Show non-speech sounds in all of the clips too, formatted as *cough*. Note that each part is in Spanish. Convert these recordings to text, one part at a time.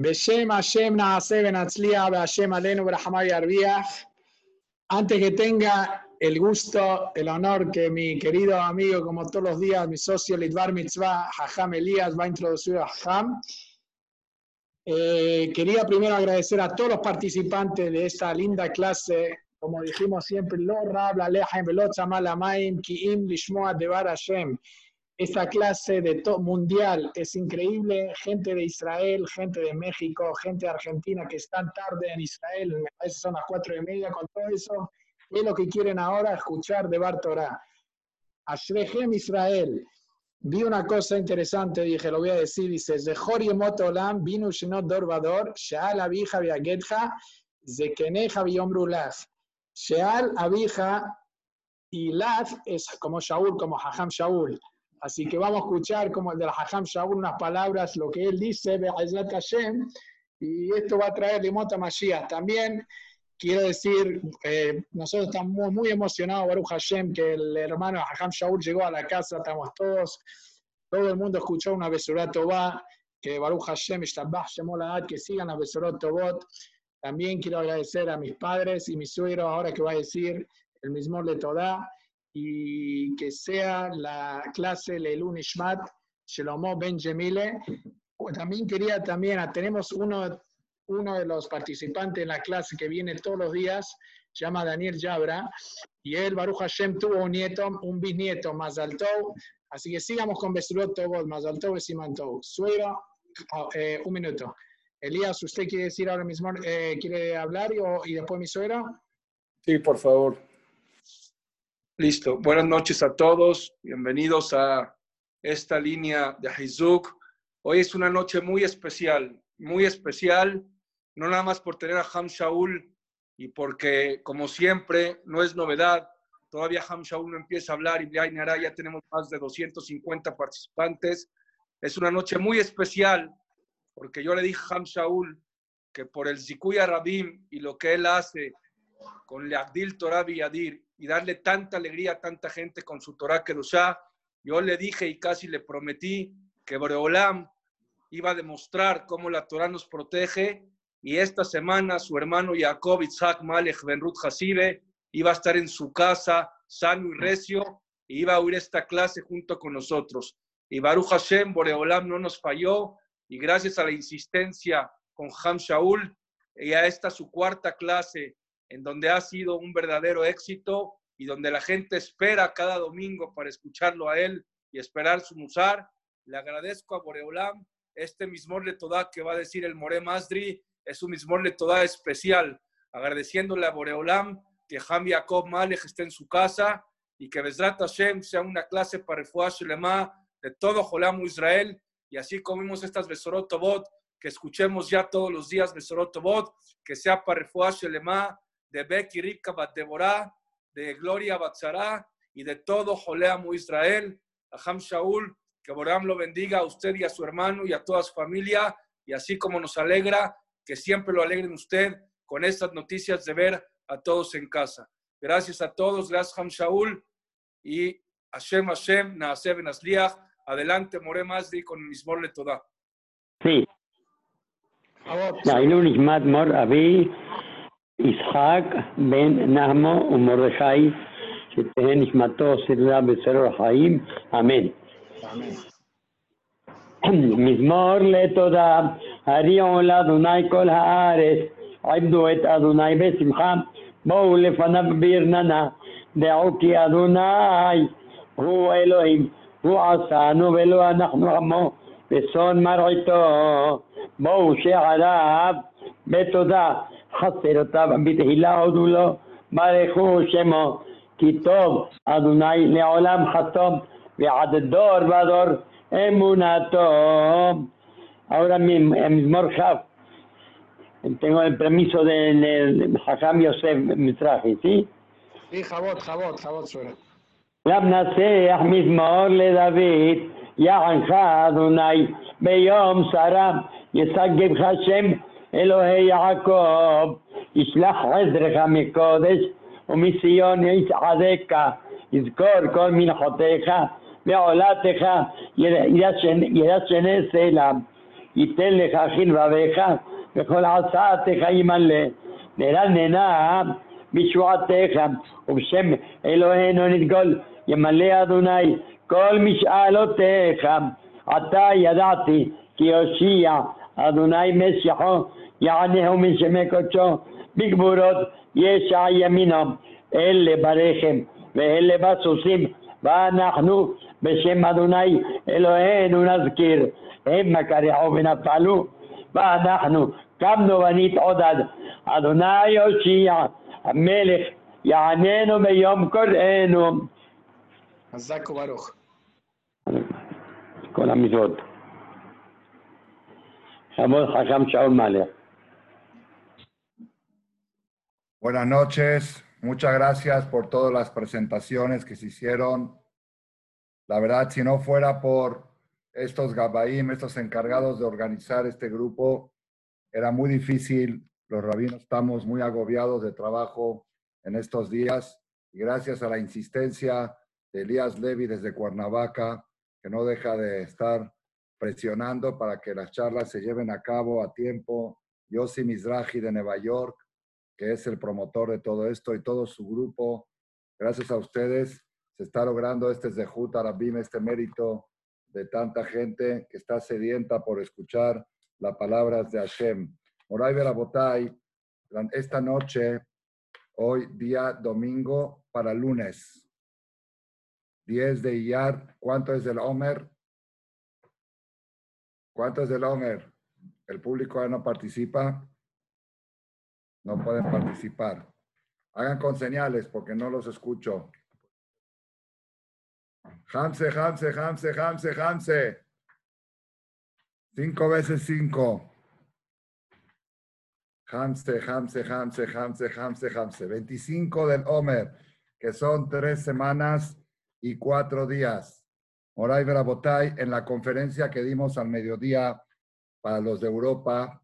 Beshem Hashem Naase Benatzlia Hashem Alenu Berahamav Yarbiach. Antes que tenga el gusto, el honor que mi querido amigo, como todos los días, mi socio Lidvar Mitzvah, Hajam Elías, va a introducir a Hajam. Eh, quería primero agradecer a todos los participantes de esta linda clase. Como dijimos siempre, Lo Rab, La Lehem, Velot Amaim, Kiim, Lishmoa, Devar Hashem esta clase de top mundial es increíble. Gente de Israel, gente de México, gente de Argentina que están tarde en Israel, me parece son las cuatro y media con todo eso. Es lo que quieren ahora escuchar de Bar Torah. Ashrechem Israel. Vi una cosa interesante, dije, lo voy a decir, dice, Zehor Yemot Olam, Binu Shinot Dorvador, Sheal Abija Viagetja, Zekeneja Viombrulach. Sheal Abija y Laz es como Shaul, como Hajam Shaul. Así que vamos a escuchar como el de la Hajam Shaul unas palabras, lo que él dice, y esto va a traer limota Mashiach. También quiero decir, eh, nosotros estamos muy, emocionados, Baruch Hashem, que el hermano Hajam Shaul llegó a la casa, estamos todos, todo el mundo escuchó una Besurat va que Baruch Hashem, que sigan la Besurat Tobot. También quiero agradecer a mis padres y mi suegro, ahora que va a decir el mismo de Todá y que sea la clase Leilun Ishmat Shelomo Ben Jemile. También quería, también, ah, tenemos uno, uno de los participantes en la clase que viene todos los días, se llama Daniel Yabra, y él, Baruch Hashem, tuvo un nieto, un bisnieto, Mazaltou, así que sigamos con Besulot Tobot, Mazaltou y Simantou. Suero, ah, eh, un minuto. Elías, ¿usted quiere decir ahora mismo, eh, quiere hablar y, y después mi suegra? Sí, por favor. Listo. Buenas noches a todos. Bienvenidos a esta línea de Hizuk. Hoy es una noche muy especial, muy especial, no nada más por tener a Ham Shaul y porque, como siempre, no es novedad. Todavía Ham Shaul no empieza a hablar y ya tenemos más de 250 participantes. Es una noche muy especial porque yo le dije a Ham Shaul que por el Zikuya Rabim y lo que él hace con Leagdil Torah Yadir y darle tanta alegría a tanta gente con su Torah Kedushá. Yo le dije y casi le prometí que Boreolam iba a demostrar cómo la Torah nos protege y esta semana su hermano Jacob Isaac Malech Benrut Hasibe iba a estar en su casa sano y recio y iba a oír esta clase junto con nosotros. Y Baruch Hashem, Boreolam no nos falló y gracias a la insistencia con Ham Shaul y a esta su cuarta clase en donde ha sido un verdadero éxito y donde la gente espera cada domingo para escucharlo a él y esperar su musar. Le agradezco a Boreolam este mismo Letodá que va a decir el More Masdri, es un mismo Letodá especial, agradeciéndole a Boreolam que Ham Jacob Malech esté en su casa y que Bezrat Hashem sea una clase para Refuah Shelema de todo Jolam Israel y así comimos estas Besorot Tobot, que escuchemos ya todos los días Besorot Tobot, que sea para Refuah Shelema de Becky Rivka Deborah, de Gloria Batzara y de todo Joleamu Israel, a Ham Shaul, que Boram lo bendiga a usted y a su hermano y a toda su familia, y así como nos alegra, que siempre lo alegren usted con estas noticias de ver a todos en casa. Gracias a todos, gracias Ham Shaul y Hashem Hashem, Naaseh Ben Asliach. Adelante, More Mazdi, con el mismo Toda. Sí. יצחק בן נהמו ומרדכי, שתהא נשמתו סדרה בסרור החיים, אמן. מזמור לתודה, הריעו לאדוני כל הארץ, עבדו את אדוני בשמחה, בואו לפניו ברננה, דעו כי אדוני הוא אלוהים, הוא עשנו ולא אנחנו עמו, ושון מרעיתו, בואו שעריו בתודה. חסרותיו בתהילה הודו לו, ברכו שמו, כי טוב אדוני לעולם חסום, ועד דור ודור אמונתו. Ahora mi Mizmor Jav, tengo el permiso de Hakam Yosef Mitraje, ¿sí? Sí, Jabot, Jabot, Jabot suena. למנצח מזמור לדוד, יענך אדוני ביום שרה, ישגבך שם אלוהי יעקב, ישלח עזרך מקודש ומציון יצעדך, יזכור כל מנחותיך ועולתך ירשנה סלע. ייתן לך חלבביך וכל עשאתך ימלא. נרננה בשבועתך ובשם אלוהינו נדגול ימלא אדוני כל משאלותיך. עתה ידעתי כי יושיע אדוני משיחו יענהו מן שמי קודשו בגבורות ישע ימינו אלה ברחם ואלה בסוסים ואנחנו בשם אדוני אלוהינו נזכיר המה קרחו ונפלו ואנחנו קמנו ונתעודד אדוני יושיע המלך יעננו ביום קוראנו חזק וברוך. כל המצוות. Buenas noches, muchas gracias por todas las presentaciones que se hicieron. La verdad, si no fuera por estos Gabaim, estos encargados de organizar este grupo, era muy difícil. Los rabinos estamos muy agobiados de trabajo en estos días y gracias a la insistencia de Elías Levy desde Cuernavaca, que no deja de estar presionando para que las charlas se lleven a cabo a tiempo. Yossi Mizrahi de Nueva York, que es el promotor de todo esto y todo su grupo. Gracias a ustedes se está logrando este Zehut Arabim, este mérito de tanta gente que está sedienta por escuchar las palabras de Hashem. Moray Berabotay, esta noche, hoy día domingo para lunes, 10 de Iyar, ¿cuánto es del Omer? ¿Cuánto es del Omer? ¿El público no participa? No pueden participar. Hagan con señales porque no los escucho. Hamse, Hamse, Hamse, Hamse, Hamse. Cinco veces cinco. Hamse, Hamse, Hamse, Hamse, Hamse, Hamse. 25 del Omer, que son tres semanas y cuatro días. Moray Verabotay, en la conferencia que dimos al mediodía para los de Europa,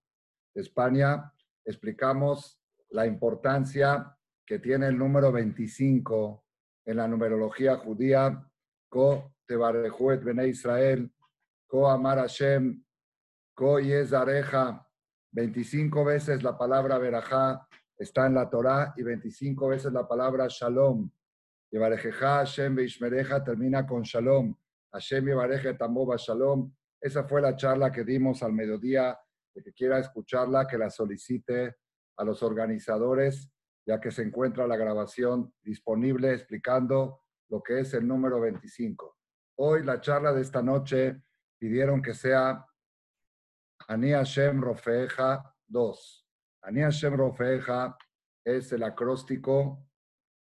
España, explicamos la importancia que tiene el número 25 en la numerología judía, Ko Tebarejuet Bene Israel, Ko Amar Hashem, Ko Yezareja, 25 veces la palabra Berajá está en la Torá y 25 veces la palabra Shalom. Yevarejeja Hashem Beishmereja termina con Shalom. Hashem Yevareje Tamoba Shalom. Esa fue la charla que dimos al mediodía. El que quiera escucharla, que la solicite a los organizadores, ya que se encuentra la grabación disponible explicando lo que es el número 25. Hoy la charla de esta noche pidieron que sea Ani Hashem Rofeja 2. Ani Hashem Rofeja es el acróstico,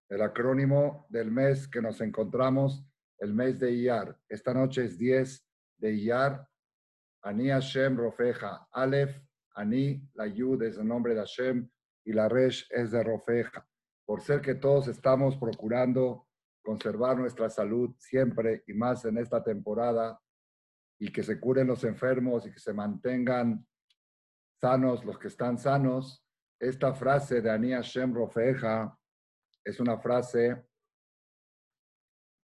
el acrónimo del mes que nos encontramos, el mes de Iyar. Esta noche es 10 de Iyar. Ani Hashem Rofeja. Aleph, Ani, la Yud es el nombre de Hashem y la Resh es de Rofeja. Por ser que todos estamos procurando conservar nuestra salud siempre y más en esta temporada y que se curen los enfermos y que se mantengan sanos los que están sanos. Esta frase de Ani Hashem Rofeja es una frase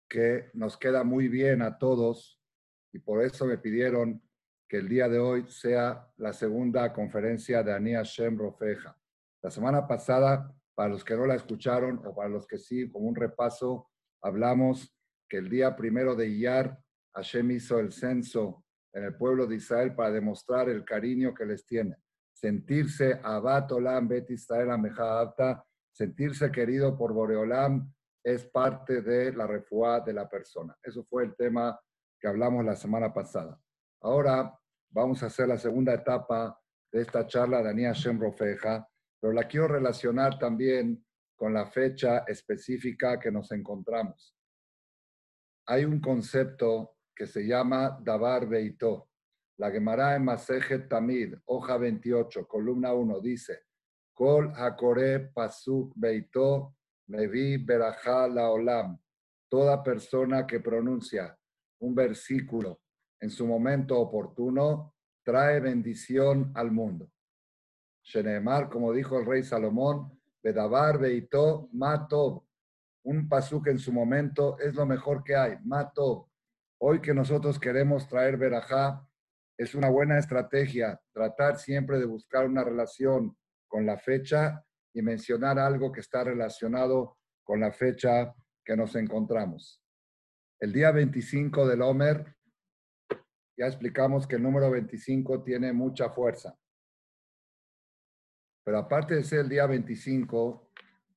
que nos queda muy bien a todos y por eso me pidieron que el día de hoy sea la segunda conferencia de Ani Hashem Rofeja. La semana pasada, para los que no la escucharon o para los que sí, como un repaso, hablamos que el día primero de Iyar, Hashem hizo el censo en el pueblo de Israel para demostrar el cariño que les tiene. Sentirse Abat Olam Bet Israel Amejadapta, sentirse querido por Boreolam es parte de la refuá de la persona. Eso fue el tema que hablamos la semana pasada. Ahora vamos a hacer la segunda etapa de esta charla de Ani Hashem Rofeja, pero la quiero relacionar también con la fecha específica que nos encontramos. Hay un concepto que se llama Dabar Beito. La Gemara en Masejet Tamid, hoja 28, columna 1, dice, Kol Hakore Pasuk Beito Mevi Berajá Laolam. Toda persona que pronuncia un versículo en su momento oportuno trae bendición al mundo. Shenemar, como dijo el rey Salomón, Bedabar Beito Matov. Un pasuk en su momento es lo mejor que hay, Matov. Hoy que nosotros queremos traer verajá, es una buena estrategia tratar siempre de buscar una relación con la fecha y mencionar algo que está relacionado con la fecha que nos encontramos. El día 25 del Homer, ya explicamos que el número 25 tiene mucha fuerza. Pero aparte de ser el día 25,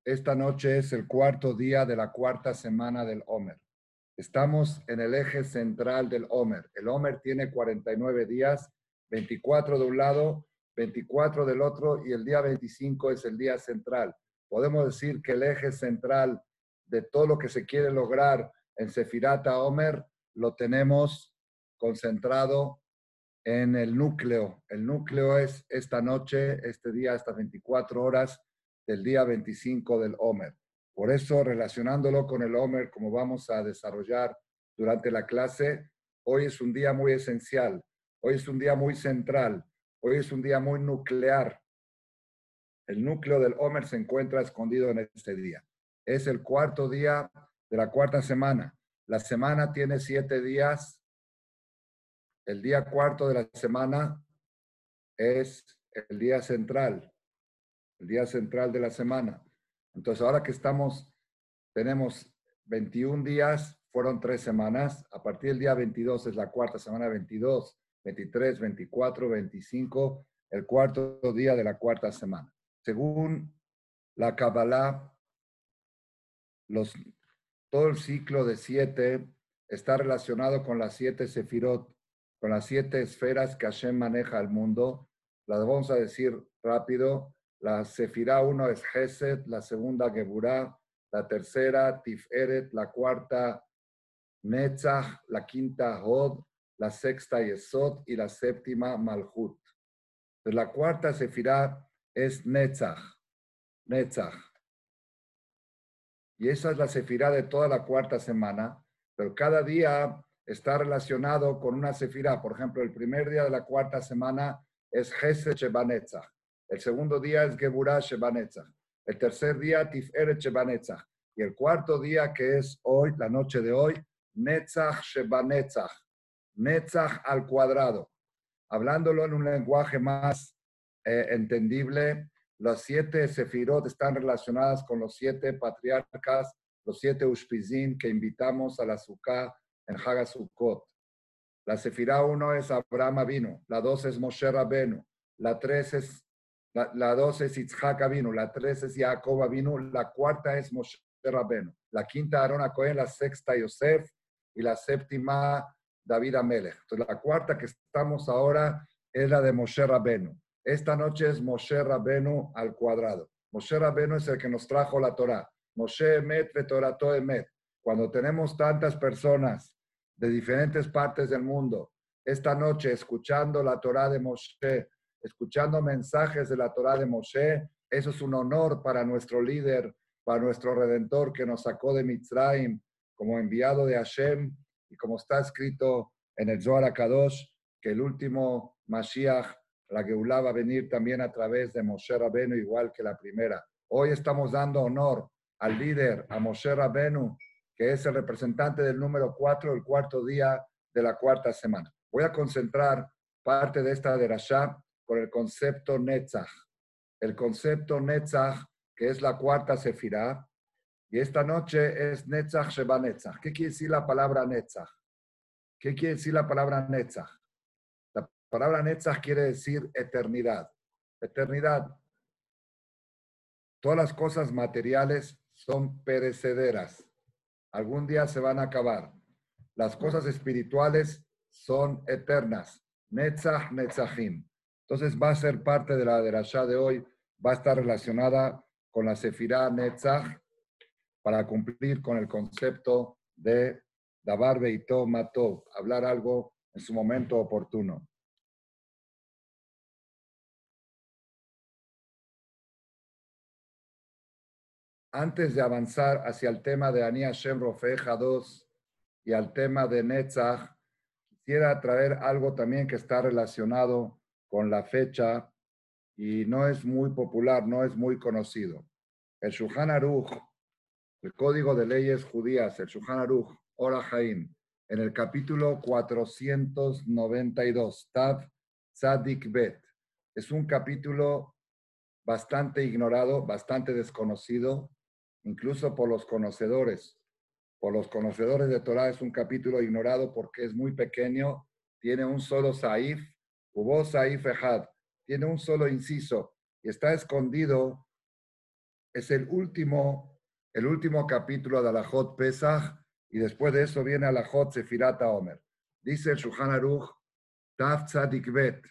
esta noche es el cuarto día de la cuarta semana del Homer. Estamos en el eje central del Homer. El Homer tiene 49 días, 24 de un lado, 24 del otro y el día 25 es el día central. Podemos decir que el eje central de todo lo que se quiere lograr en Sefirata Homer lo tenemos concentrado en el núcleo. El núcleo es esta noche, este día, estas 24 horas del día 25 del Homer. Por eso, relacionándolo con el Homer, como vamos a desarrollar durante la clase, hoy es un día muy esencial, hoy es un día muy central, hoy es un día muy nuclear. El núcleo del Homer se encuentra escondido en este día. Es el cuarto día de la cuarta semana. La semana tiene siete días el día cuarto de la semana es el día central, el día central de la semana. Entonces, ahora que estamos, tenemos 21 días, fueron tres semanas. A partir del día 22 es la cuarta semana, 22, 23, 24, 25, el cuarto día de la cuarta semana. Según la Kabbalah, todo el ciclo de siete está relacionado con las siete sefirot con las siete esferas que Hashem maneja al mundo. Las vamos a decir rápido. La Sefirá 1 es Gesed, la segunda Geburah, la tercera Tiferet, la cuarta Netzach, la quinta Hod, la sexta Yesod y la séptima Malhut. Entonces, la cuarta Sefirá es Netzach. Netzach. Y esa es la Sefirá de toda la cuarta semana, pero cada día está relacionado con una sefirá. Por ejemplo, el primer día de la cuarta semana es Gesed Shebanetzach. El segundo día es Geburah Shebanetzach. El tercer día Tiferet Shebanetzach. Y el cuarto día, que es hoy, la noche de hoy, Netzach Shebanetzach. Netzach al cuadrado. Hablándolo en un lenguaje más eh, entendible, las siete sefirot están relacionadas con los siete patriarcas, los siete ushpizim que invitamos a la Sukkah en Hagasukot. La Sefirá 1 es Abraham Avinu, la 2 es Moshe Rabenu, la 3 es la, la 2 es Itzhak Avinu, la 3 es Jacob Avinu, la cuarta es Moshe Rabenu, la quinta Aaron Cohen, la sexta Yosef y la séptima David Amelech. La cuarta que estamos ahora es la de Moshe Rabenu. Esta noche es Moshe Rabenu al cuadrado. Moshe Rabenu es el que nos trajo la Torah. Moshe Emet Vetorato Emet. Cuando tenemos tantas personas de diferentes partes del mundo, esta noche escuchando la Torah de Moshe, escuchando mensajes de la Torah de Moshe, eso es un honor para nuestro líder, para nuestro redentor que nos sacó de Mitzrayim como enviado de Hashem y como está escrito en el Zohar Kadosh, que el último Mashiach, la Geulah, va a venir también a través de Moshe Rabenu, igual que la primera. Hoy estamos dando honor al líder, a Moshe Rabenu, que es el representante del número cuatro, el cuarto día de la cuarta semana. Voy a concentrar parte de esta derashá con el concepto Netzach. El concepto Netzach, que es la cuarta sefirá, y esta noche es Netzach Sheba Netzach. ¿Qué quiere decir la palabra Netzach? ¿Qué quiere decir la palabra Netzach? La palabra Netzach quiere decir eternidad. Eternidad. Todas las cosas materiales son perecederas algún día se van a acabar. Las cosas espirituales son eternas. Netzach, Netzachim. Entonces va a ser parte de la derashá de hoy, va a estar relacionada con la Sefirá Netzach para cumplir con el concepto de Dabar Matov, hablar algo en su momento oportuno. antes de avanzar hacia el tema de Ani Hashem Rofeja 2 y al tema de Netzach, quisiera traer algo también que está relacionado con la fecha y no es muy popular, no es muy conocido. El Shulchan Aruch, el Código de Leyes Judías, el Shulchan Aruch, Ora Haim, en el capítulo 492, Tav Tzadik Bet. Es un capítulo bastante ignorado, bastante desconocido, incluso por los conocedores. Por los conocedores de Torah es un capítulo ignorado porque es muy pequeño, tiene un solo saif, hubo saif ejad, tiene un solo inciso y está escondido. Es el último, el último capítulo de Alajot Pesach y después de eso viene Alajot Sefirata Omer. Dice el Shulchan Aruch, Taf Tzadik Bet,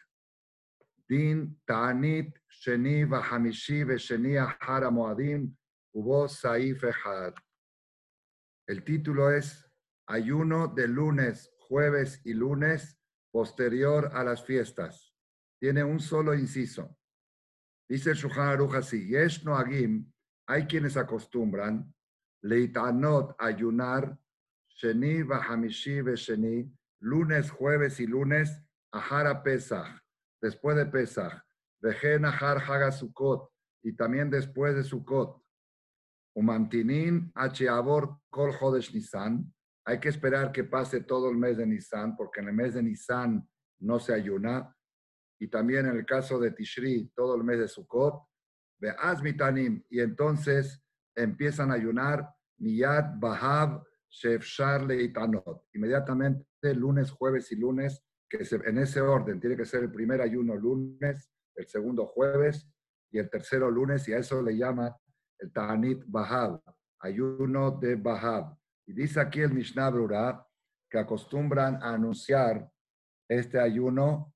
Din Ta'anit Sheni Vahamishi Vesheni Ahara Moadim, hubo Saif Echad. El título es Ayuno de lunes, jueves y lunes posterior a las fiestas. Tiene un solo inciso. Dice el Shulchan Aruch Yesh Noagim, hay quienes acostumbran, Leitanot, ayunar, Sheni Vahamishi Vesheni, lunes, jueves y lunes, Ahara Pesach, después de Pesach, Vejen Ahar Haga Sukkot, y también después de Sukkot. Umantinin Acheabor Kol Hodesh Nisan, hay que esperar que pase todo el mes de Nisan, porque en el mes de Nisan no se ayuna. Y también en el caso de Tishri, todo el mes de Sukkot. Y entonces empiezan a ayunar Miyad Bahab Shefshar Leitanot. Inmediatamente, lunes, jueves y lunes, que en ese orden tiene que ser el primer ayuno lunes, el segundo jueves y el tercero lunes, y a eso le llama el Ta'anit Bahab, ayuno de Bahab. Y dice aquí el Mishnah Brura que acostumbran a anunciar este ayuno,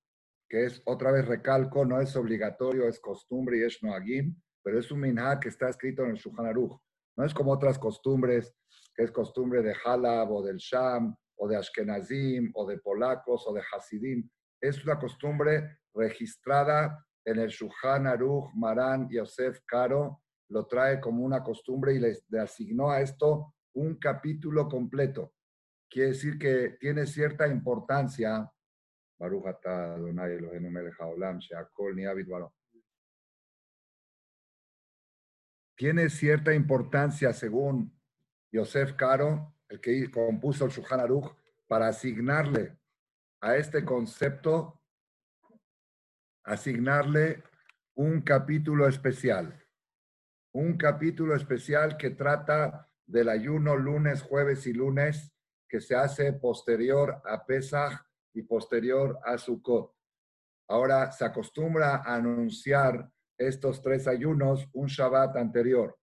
que es, otra vez recalco, no es obligatorio, es costumbre y es noagim, pero es un minhag que está escrito en el Shulchan Aruch. No es como otras costumbres, que es costumbre de Halab o del Sham, o de Ashkenazim, o de polacos, o de Hasidim. Es una costumbre registrada en el Shulchan Aruch, Maran, Yosef Caro, lo trae como una costumbre y le asignó a esto un capítulo completo. Quiere decir que tiene cierta importancia. Tiene cierta importancia, según Yosef Caro, el que compuso el Shulchan Aruch, para asignarle a este concepto, asignarle un capítulo especial. Un capítulo especial que trata del ayuno lunes, jueves y lunes que se hace posterior a Pesach y posterior a Sukkot. Ahora se acostumbra a anunciar estos tres ayunos un Shabbat anterior,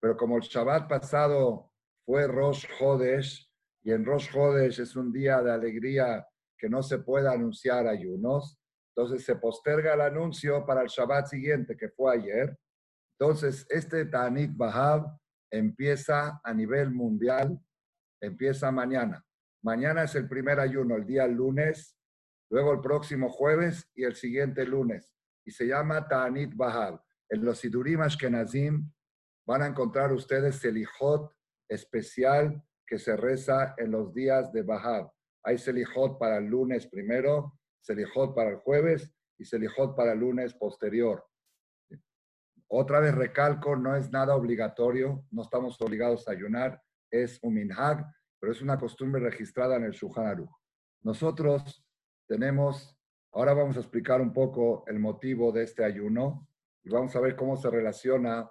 pero como el Shabbat pasado fue Rosh Hodesh y en Rosh Hodesh es un día de alegría que no se puede anunciar ayunos, entonces se posterga el anuncio para el Shabbat siguiente que fue ayer. Entonces este Tanit Bahab empieza a nivel mundial, empieza mañana. Mañana es el primer ayuno, el día lunes, luego el próximo jueves y el siguiente lunes. Y se llama Ta'anit Bahab. En los Sidurim Ashkenazim van a encontrar ustedes Selijot especial que se reza en los días de Bahab. Hay Selijot para el lunes primero, Selijot para el jueves y Selijot para el lunes posterior. Otra vez recalco, no es nada obligatorio, no estamos obligados a ayunar, es un minhag, pero es una costumbre registrada en el Shulchan Nosotros tenemos, ahora vamos a explicar un poco el motivo de este ayuno y vamos a ver cómo se relaciona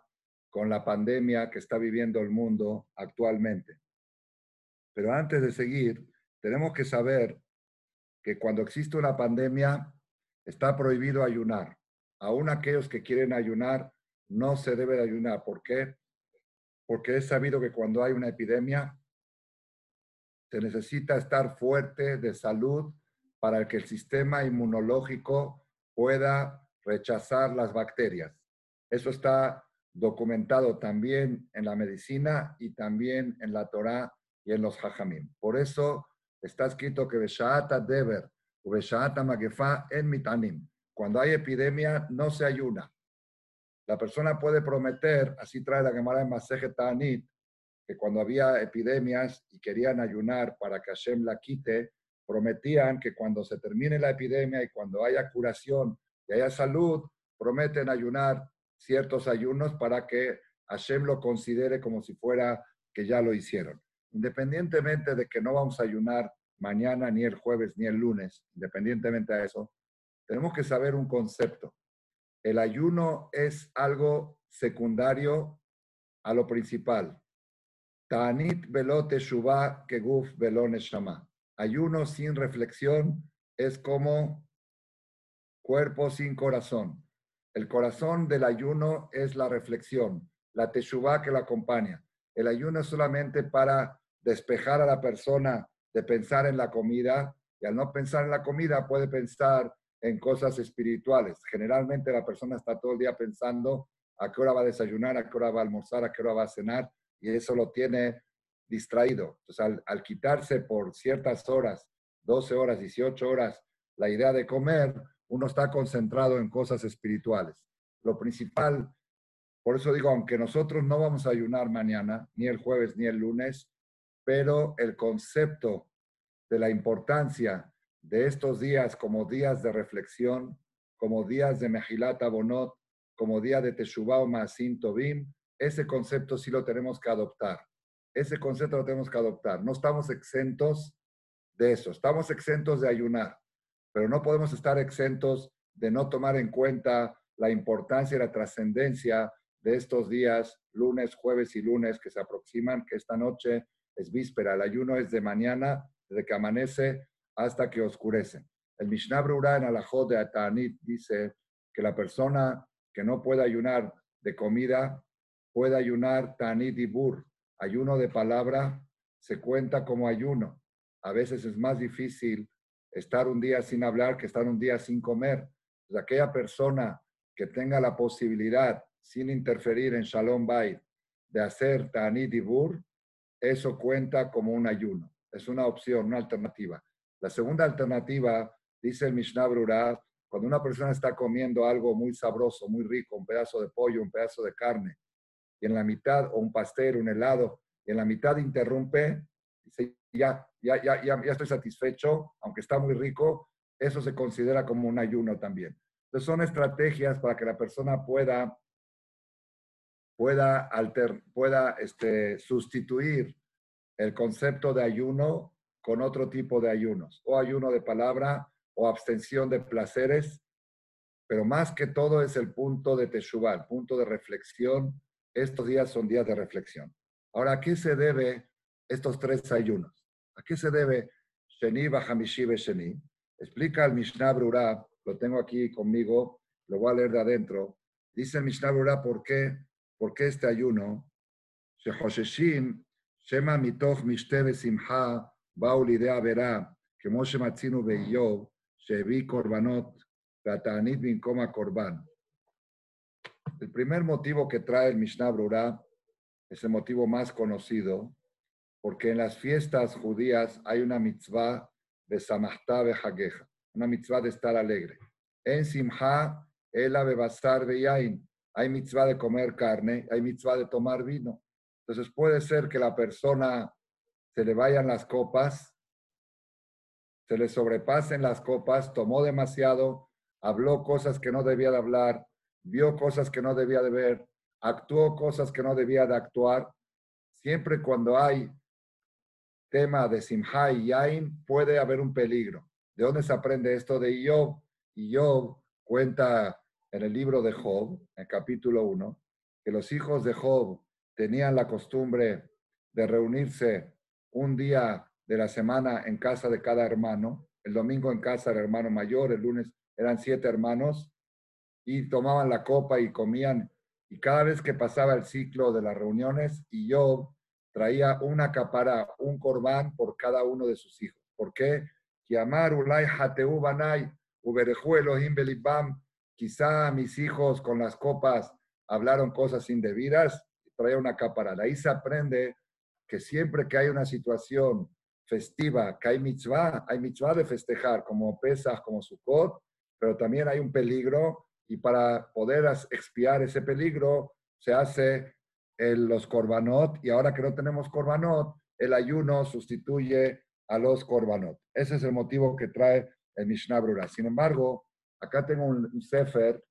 con la pandemia que está viviendo el mundo actualmente. Pero antes de seguir, tenemos que saber que cuando existe una pandemia está prohibido ayunar. Aún aquellos que quieren ayunar no se debe de ayunar. ¿Por qué? Porque es sabido que cuando hay una epidemia, se necesita estar fuerte de salud para que el sistema inmunológico pueda rechazar las bacterias. Eso está documentado también en la medicina y también en la Torá y en los Jajamim. Por eso está escrito que Beshaata Deber Beshaata Magefa en Mitanim. Cuando hay epidemia, no se ayuna. La persona puede prometer, así trae la Gemara en Maseje Ta'anit, que cuando había epidemias y querían ayunar para que Hashem la quite, prometían que cuando se termine la epidemia y cuando haya curación y haya salud, prometen ayunar ciertos ayunos para que Hashem lo considere como si fuera que ya lo hicieron. Independientemente de que no vamos a ayunar mañana, ni el jueves, ni el lunes, independientemente de eso, tenemos que saber un concepto. El ayuno es algo secundario a lo principal. Ta'anit velote shuba keguf velone shama. Ayuno sin reflexión es como cuerpo sin corazón. El corazón del ayuno es la reflexión, la teshuvah que la acompaña. El ayuno es solamente para despejar a la persona de pensar en la comida y al no pensar en la comida puede pensar en cosas espirituales. Generalmente la persona está todo el día pensando a qué hora va a desayunar, a qué hora va a almorzar, a qué hora va a cenar y eso lo tiene distraído. Entonces al, quitarse por ciertas horas, 12 horas, 18 horas, la idea de comer, uno está concentrado en cosas espirituales. Lo principal, por eso digo, aunque nosotros no vamos a ayunar mañana, ni el jueves, ni el lunes, pero el concepto de la importancia de estos días como días de reflexión, como días de Mejilat Abonot, como día de Teshuvah o Tobim, ese concepto sí lo tenemos que adoptar. Ese concepto lo tenemos que adoptar. No estamos exentos de eso. Estamos exentos de ayunar, pero no podemos estar exentos de no tomar en cuenta la importancia y la trascendencia de estos días, lunes, jueves y lunes que se aproximan, que esta noche es víspera. El ayuno es de mañana, desde que amanece hasta que oscurece. El Mishnah Brura en Alajot de Atanit dice que la persona que no puede ayunar de comida puede ayunar Tanit y. Ayuno de palabra se cuenta como ayuno. A veces es más difícil estar un día sin hablar que estar un día sin comer. Pues aquella persona que tenga la posibilidad, sin interferir en Shalom Bay, de hacer Tanit y eso cuenta como un ayuno. Es una opción, una alternativa. La segunda alternativa, dice el Mishnah Brura, cuando una persona está comiendo algo muy sabroso, muy rico, un pedazo de pollo, un pedazo de carne, y en la mitad, o un pastel, un helado, y en la mitad interrumpe, dice, ya, ya, ya, ya, ya estoy satisfecho, aunque está muy rico, eso se considera como un ayuno también. Entonces son estrategias para que la persona pueda pueda, alter, pueda este, sustituir el concepto de ayuno con otro tipo de ayunos, o ayuno de palabra, o abstención de placeres, pero más que todo es el punto de Teshuvah, el punto de reflexión estos días son días de reflexión. Ahora, ¿a qué se debe estos tres ayunos? ¿A qué se debe Sheni Bahamishi Sheni? Explica el Mishnah Brura, lo tengo aquí conmigo, lo voy a leer de adentro. Dice el Mishnah Brura, ¿por qué? ¿Por qué este ayuno? Shehosheshim Shema Mitoch Mishte Simha Baul Idea Verá, que Moshe Matzinu Beiyob, Shevi Korbanot, Ratanit Binkoma Korban. El primer motivo que trae el Mishnah Brura es el motivo más conocido, porque en las fiestas judías hay una mitzvah de Samachta Bejageja, una mitzvah de estar alegre. En Simha, Ela Bebasar Beyain, hay mitzvah de comer carne, hay mitzvah de tomar vino. Entonces puede ser que la persona se le vayan las copas, se le sobrepasen las copas, tomó demasiado, habló cosas que no debía de hablar, vio cosas que no debía de ver, actuó cosas que no debía de actuar. Siempre cuando hay tema de Simha y Yain, puede haber un peligro. ¿De dónde se aprende esto de Job? Y Job cuenta en el libro de Job, en capítulo 1, que los hijos de Job tenían la costumbre de reunirse un día de la semana en casa de cada hermano, el domingo en casa del hermano mayor, el lunes eran siete hermanos, y tomaban la copa y comían, y cada vez que pasaba el ciclo de las reuniones, y Job traía una capara, un corbán por cada uno de sus hijos. ¿Por qué? Quizá mis hijos con las copas hablaron cosas indebidas, traía una cápara. ahí se aprende que siempre que hay una situación festiva, que hay mitzvah, hay mitzvah de festejar, como Pesach, como Sukkot, pero también hay un peligro y para poder expiar ese peligro se hace los korbanot y ahora que no tenemos korbanot, el ayuno sustituye a los korbanot. Ese es el motivo que trae el Mishnah Brura. Sin embargo, Acá tengo un, sefer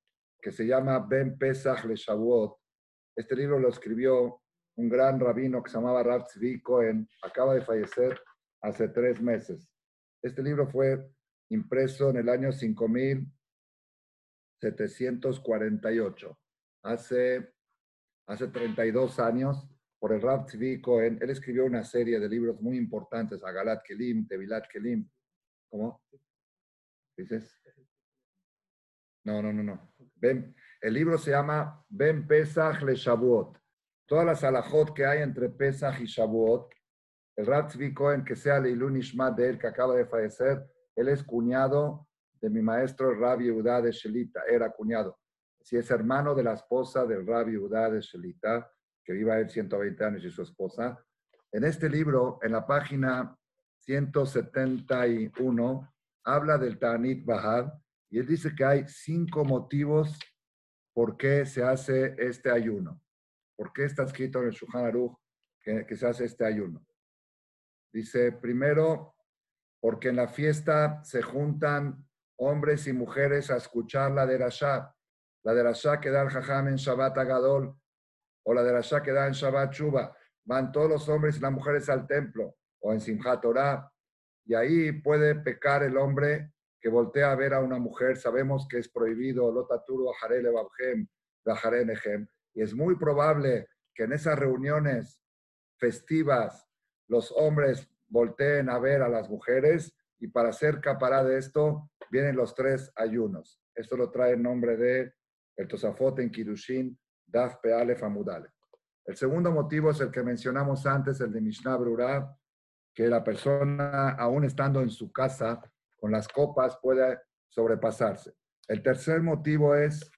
que se llama Ben Pesach le Shavuot. Este libro lo escribió un gran rabino que se llamaba Rav Tzvi Cohen. Acaba de fallecer hace tres meses. Este libro fue impreso en el año 5748, hace, hace 32 años, por el Rav Tzvi Cohen. Él escribió una serie de libros muy importantes, Agalat Kelim, Tevilat Kelim. ¿Cómo? ¿Dices? No, no, no, no. Ven, el libro se llama Ben Pesach le Shavuot. Todas las alajot que hay entre Pesach y Shavuot, el Rav Tzvi Cohen, que sea Leilun Ishmat de que acaba de fallecer, él es cuñado de mi maestro Rabbi Yehuda de Shelita, era cuñado. Si es hermano de la esposa del Rabbi Yehuda de Shelita, que viva él 120 años y su esposa. En este libro, en la página 171, habla del Tanit Bahad y él dice que hay cinco motivos por qué se hace este ayuno. ¿Por qué está escrito en el Shulchan que se hace este ayuno? Dice, primero, porque en la fiesta se juntan hombres y mujeres a escuchar la derashá. La derashá que da el jajam en Shabbat Agadol o la derashá que da en Shabbat Shuba. Van todos los hombres y las mujeres al templo o en Simchat Torah. Y ahí puede pecar el hombre que voltea a ver a una mujer. Sabemos que es prohibido, lotaturu ajarele babjem, Y es muy probable que en esas reuniones festivas los hombres volteen a ver a las mujeres y para ser capará de esto vienen los tres ayunos. Esto lo trae el nombre de el Tosafot en Kirushin, Daf Pealef Amudale. El segundo motivo es el que mencionamos antes, el de Mishnah Brura, que la persona, aún estando en su casa, con las copas puede sobrepasarse. El tercer motivo es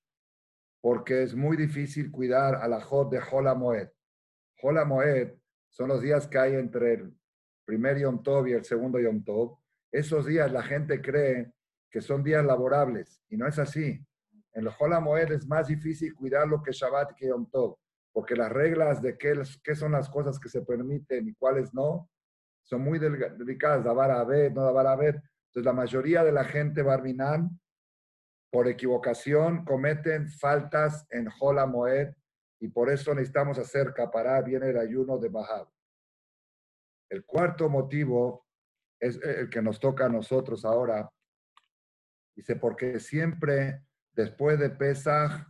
porque es muy difícil cuidar a la Jod de Hola Moed. Hola Moed son los días que hay entre el primer Yom Tov y el segundo Yom Tov, esos días la gente cree que son días laborables y no es así. En los Hola Moed es más difícil cuidarlo que Shabbat que Yom Tov, porque las reglas de qué, son las cosas que se permiten y cuáles no son muy delicadas, dabar a ver, no dabar a ver. Entonces la mayoría de la gente barminan por equivocación cometen faltas en Hola Moed y por eso necesitamos hacer capará, viene el ayuno de Bahab. El cuarto motivo es el que nos toca a nosotros ahora. Dice, porque siempre después de Pesach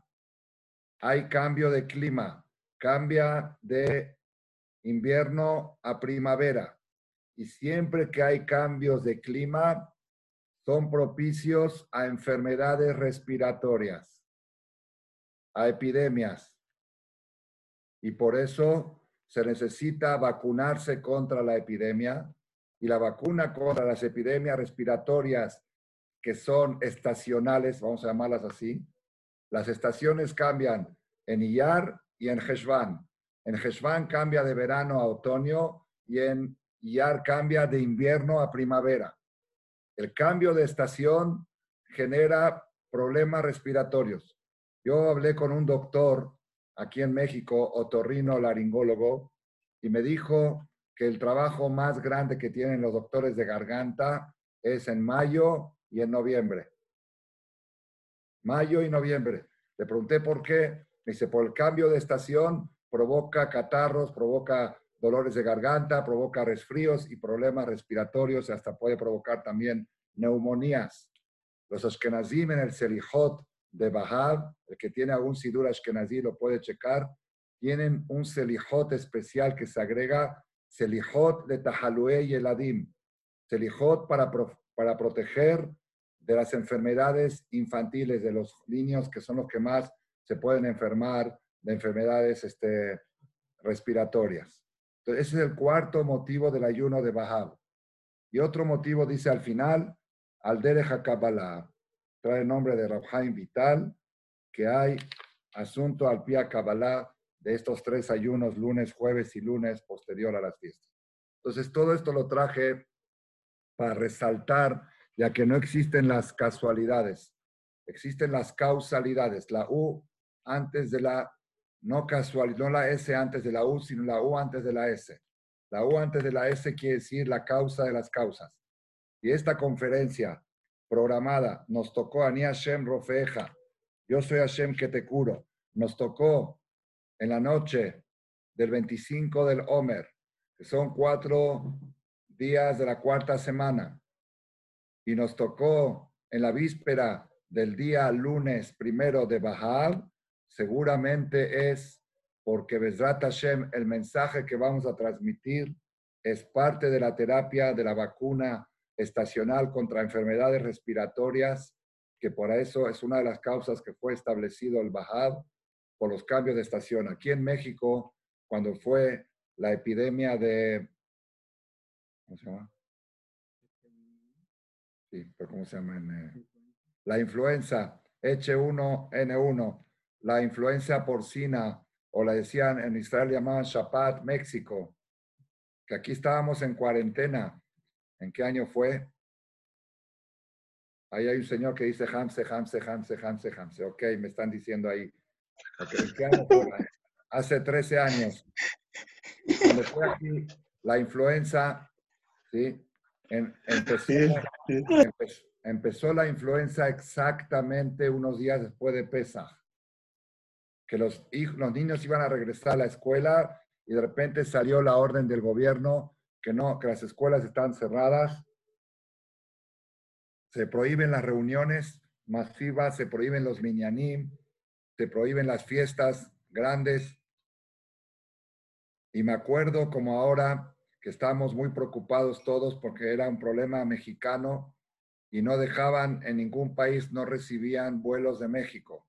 hay cambio de clima, cambia de invierno a primavera. Y siempre que hay cambios de clima, son propicios a enfermedades respiratorias, a epidemias. Y por eso se necesita vacunarse contra la epidemia y la vacuna contra las epidemias respiratorias que son estacionales, vamos a llamarlas así, las estaciones cambian en Iyar y en Heshvan. En Heshvan cambia de verano a otoño y en Iyar cambia de invierno a primavera. El cambio de estación genera problemas respiratorios. Yo hablé con un doctor aquí en México, otorrino laringólogo, y me dijo que el trabajo más grande que tienen los doctores de garganta es en mayo y en noviembre. Mayo y noviembre. Le pregunté por qué. Me dice, por el cambio de estación provoca catarros, provoca dolores de garganta, provoca resfríos y problemas respiratorios hasta puede provocar también neumonías. Los ashkenazim en el Selijot de Bahab, el que tiene algún Sidur Ashkenazí lo puede checar, tienen un Selijot especial que se agrega Selijot de Tahalue y Eladim. Selijot para, para proteger de las enfermedades infantiles de los niños que son los que más se pueden enfermar de enfermedades este, respiratorias. Entonces, ese es el cuarto motivo del ayuno de Bahab. Y otro motivo dice al final, al Derech Kabbalah trae el nombre de Rabhaim Vital, que hay asunto al pia Kabbalah de estos tres ayunos, lunes, jueves y lunes, posterior a las fiestas. Entonces, todo esto lo traje para resaltar, ya que no existen las casualidades, existen las causalidades. La U antes de la, no casualidad, no la S antes de la U, sino la U antes de la S. La U antes de la S quiere decir la causa de las causas. Y esta conferencia programada. Nos tocó Ani Hashem Rofeja. Yo soy Hashem que te curo. Nos tocó en la noche del 25 del Omer, que son cuatro días de la cuarta semana. y nos tocó en la víspera del día lunes primero de Bahal, seguramente es porque Bezrat Hashem, el mensaje que vamos a transmitir es parte de la terapia de la vacuna estacional contra enfermedades respiratorias, que por eso es una de las causas que fue establecido el Bahal por los cambios de estación. Aquí en México, cuando fue la epidemia de... ¿Cómo se llama? Sí, ¿cómo se llama? Eh, la influenza H1N1, la influenza porcina, o la decían en Israel llamaban Shapat, México, que aquí estábamos en cuarentena. ¿En qué año fue? Ahí hay un señor que dice Hamse, Hamse, Hamse, Hamse, Hamse. Ok, me están diciendo ahí. Hace 13 años. Cuando fue aquí la influenza, ¿sí? empezó, empezó, la influenza exactamente unos días después de Pesach. Que los, hijos, los niños iban a regresar a la escuela y de repente salió la orden del gobierno que no, que las escuelas están cerradas. Se prohíben las reuniones masivas, se prohíben los minyanim, se prohíben las fiestas grandes. Y me acuerdo como ahora que estábamos muy preocupados todos porque era un problema mexicano y no dejaban en ningún país, no recibían vuelos de México.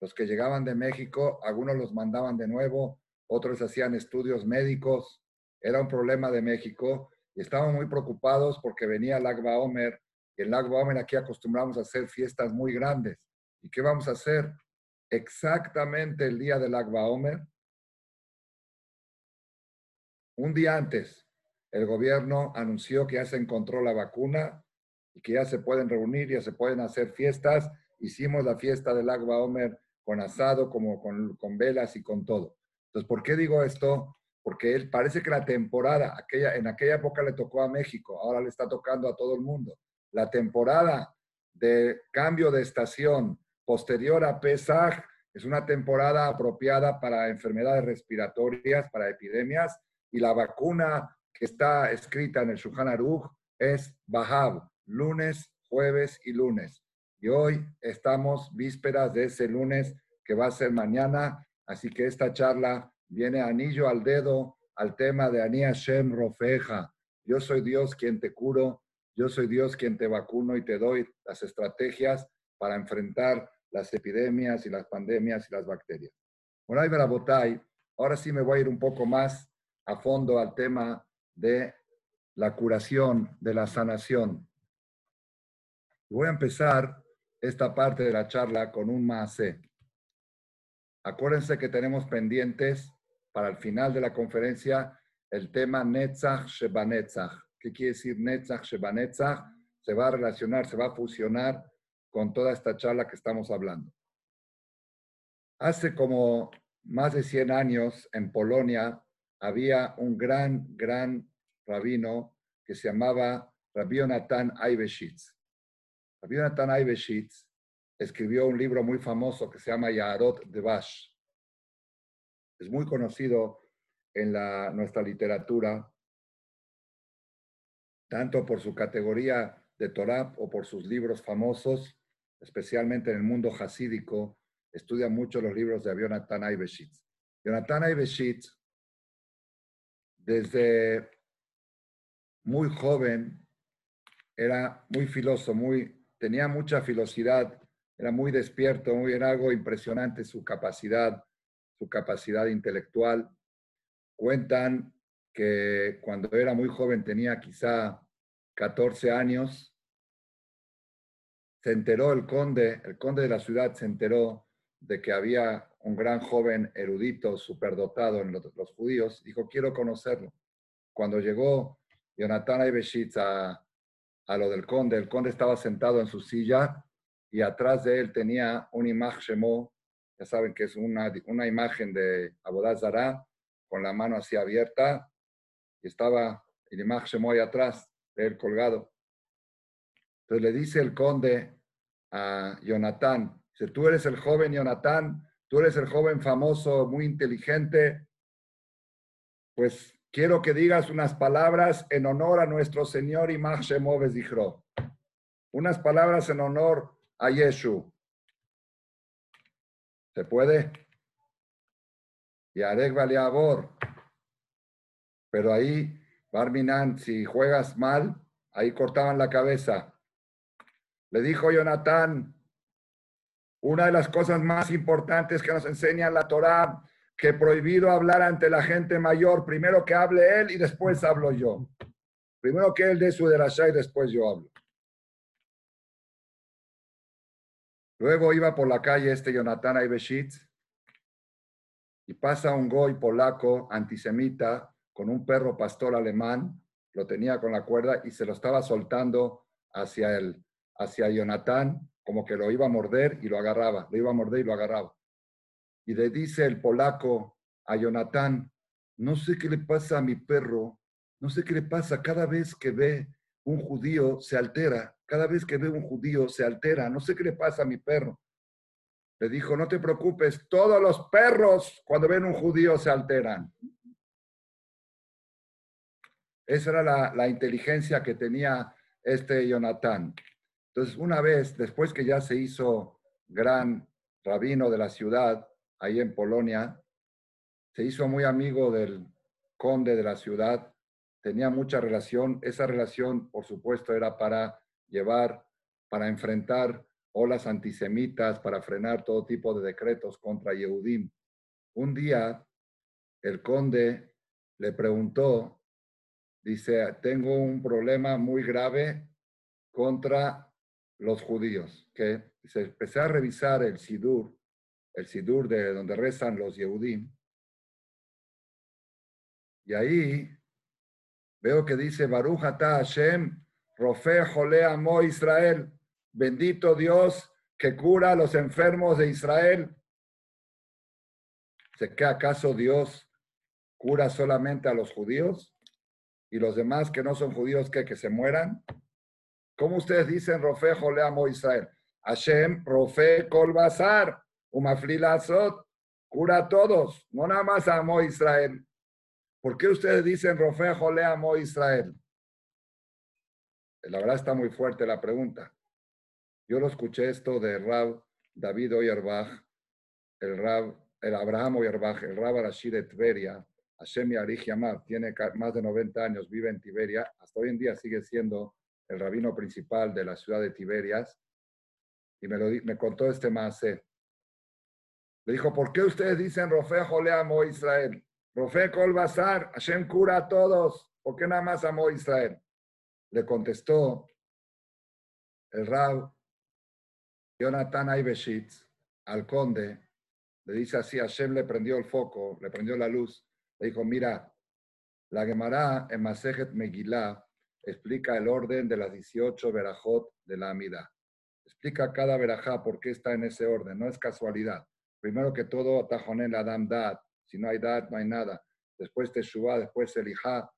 Los que llegaban de México, algunos los mandaban de nuevo, otros hacían estudios médicos. Era un problema de México y estábamos muy preocupados porque venía el Agba Omer. El Agba Omer aquí acostumbramos a hacer fiestas muy grandes. ¿Y qué vamos a hacer? Exactamente el día del Agba Omer, un día antes, el gobierno anunció que ya se encontró la vacuna y que ya se pueden reunir, ya se pueden hacer fiestas. Hicimos la fiesta del Agba Omer con asado, como con, con velas y con todo. Entonces, ¿por qué digo esto? Porque él parece que la temporada, aquella, en aquella época le tocó a México, ahora le está tocando a todo el mundo. La temporada de cambio de estación posterior a Pesaj es una temporada apropiada para enfermedades respiratorias, para epidemias, y la vacuna que está escrita en el Shulchan Aruch es Bahab, lunes, jueves y lunes. Y hoy estamos vísperas de ese lunes que va a ser mañana, así que esta charla viene anillo al dedo al tema de Ani Hashem Rofeja. Yo soy Dios quien te curo, yo soy Dios quien te vacuno y te doy las estrategias para enfrentar las epidemias y las pandemias y las bacterias. Bueno, Barabotay, ahora sí me voy a ir un poco más a fondo al tema de la curación, de la sanación. Voy a empezar esta parte de la charla con un maase. Acuérdense que tenemos pendientes para el final de la conferencia el tema Netzach Shebanetzach. ¿Qué quiere decir Netzach Shebanetzach? Se va a relacionar, se va a fusionar con toda esta charla que estamos hablando. Hace como más de 100 años en Polonia había un gran, gran rabino que se llamaba Rabbi Jonathan Eibeshitz. Rabbi Jonathan Eibeshitz escribió un libro muy famoso que se llama Yaharot de Bash. Es muy conocido en la, nuestra literatura, tanto por su categoría de Torah o por sus libros famosos, especialmente en el mundo hasídico, estudia mucho los libros de Jonathan Eibeshitz. Jonathan Eibeshitz, desde muy joven, era muy filoso, muy, tenía mucha filosidad, era muy despierto, muy, era algo impresionante su capacidad, su capacidad intelectual. Cuentan que cuando era muy joven, tenía quizá 14 años, se enteró el conde, el conde de la ciudad se enteró de que había un gran joven erudito, superdotado en los, judíos, dijo, quiero conocerlo. Cuando llegó Jonathan Eibeshitz a, a lo del conde, el conde estaba sentado en su silla y atrás de él tenía un imagen Shemó, ya saben que es una, una imagen de Abodazara, con la mano así abierta, y estaba el imagen Shemó ahí atrás de él colgado. Entonces le dice el conde a Jonathan, si tú eres el joven Jonathan, tú eres el joven famoso, muy inteligente, pues quiero que digas unas palabras en honor a nuestro Señor Imach Shemov unas palabras en honor a Yeshu. ¿Se puede? Y Arek Baleabor. Pero ahí, Barminan, si juegas mal, ahí cortaban la cabeza. Le dijo Jonatán, una de las cosas más importantes que nos enseña la Torá, que prohibido hablar ante la gente mayor, primero que hable él y después hablo yo. Primero que él dé su derashá y después yo hablo. Luego iba por la calle este Jonathan Aibeshitz y pasa un goy polaco antisemita con un perro pastor alemán, lo tenía con la cuerda y se lo estaba soltando hacia él, hacia Jonathan, como que lo iba a morder y lo agarraba, lo iba a morder y lo agarraba. Y le dice el polaco a Jonathan, no sé qué le pasa a mi perro, no sé qué le pasa cada vez que ve un judío se altera, cada vez que ve un judío se altera, no sé qué le pasa a mi perro. Le dijo, no te preocupes, todos los perros cuando ven un judío se alteran. Esa era la, la inteligencia que tenía este Jonathan. Entonces, una vez, después que ya se hizo gran rabino de la ciudad, ahí en Polonia, se hizo muy amigo del conde de la ciudad, tenía mucha relación. Esa relación, por supuesto, era para llevar, para enfrentar olas antisemitas, para frenar todo tipo de decretos contra Yehudim. Un día, el conde le preguntó, dice, tengo un problema muy grave contra los judíos, que se empecé a revisar el Sidur, el Sidur de donde rezan los Yehudim, y ahí veo que dice Baruch Ata Hashem, Rofe Jole Israel, bendito Dios que cura a los enfermos de Israel. ¿Se que acaso Dios cura solamente a los judíos? ¿Y los demás que no son judíos que se mueran? ¿Cómo ustedes dicen, Rofe le amo Israel? Hashem, Rofe Kol Basar, Umaflilazot, cura a todos, no nada más amo Israel. ¿Por qué ustedes dicen, Rofe le amo Israel? La verdad está muy fuerte la pregunta. Yo lo escuché esto de Rab David Oyerbach, el Rab, el Abraham Oyerbach, el Rab Arashid de Tveria, Hashem Yarich Yamar, tiene más de 90 años, vive en Tiberia, hasta hoy en día sigue siendo el rabino principal de la ciudad de Tiberias, y me, lo, me contó este maase. Le dijo, ¿por qué ustedes dicen Rofe Jole amó Israel? Rofe Kol Basar, Hashem cura a todos, ¿por qué nada más amó Israel? Le contestó el Rab Jonathan Aibeshitz al conde, le dice así, Hashem le prendió el foco, le prendió la luz, le dijo, mira, la Gemara en Masejet Megillah explica el orden de las 18 verajot de la Amida. Explica cada verajá por qué está en ese orden, no es casualidad. Primero que todo, Tajonel Adam Dad, si no hay Dad, no hay nada. Después Teshuvah, después Elijá.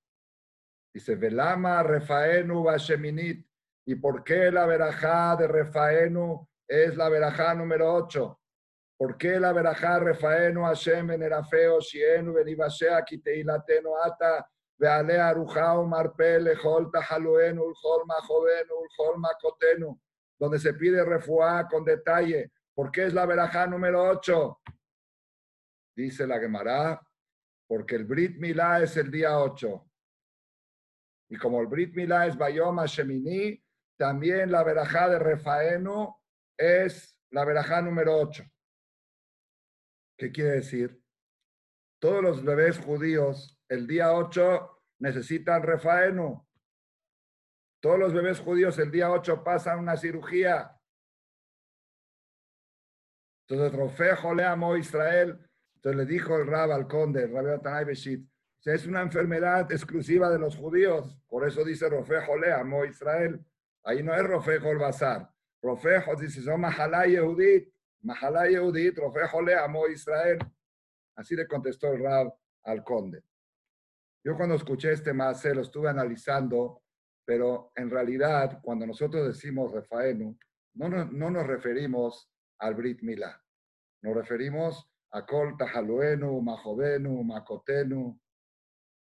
Dice, Velama Refaenu Basheminit. ¿Y por qué la verajá de Refaenu es la verajá número 8? ¿Por qué la verajá Refaenu Hashem en Erafeo Shienu Benibashea Kiteilatenu Ata ועליה ארוחה ומרפא לכל תחלואנו ולכל מכאובנו ולכל מכותנו, donde se pide refuá con detalle. ¿Por qué es la verajá número 8? Dice la Gemara, porque el Brit Milá es el día 8. Y como el Brit Milá es Bayom Shemini, también la verajá de Refaenu es la verajá número 8. ¿Qué quiere decir? Todos los bebés judíos el día 8 necesitan refaeno. Todos los bebés judíos el día 8 pasan una cirugía. Entonces, Rofejo le amó Israel. Entonces le dijo el Rab al conde, Rabbi Atanay Beshit, es una enfermedad exclusiva de los judíos. Por eso dice Rofejo le amó Israel. Ahí no es Rofejo el Bazar. Rofejo dice, son Mahalá Yehudit. Mahalá Yehudit, Rofejo le amó Israel. Así le contestó el Rab al conde. Yo cuando escuché este mase lo estuve analizando, pero en realidad cuando nosotros decimos Refaenu, no, no, nos referimos al Brit Milá. Nos referimos a Kol Tahaluenu, Majovenu, Makotenu,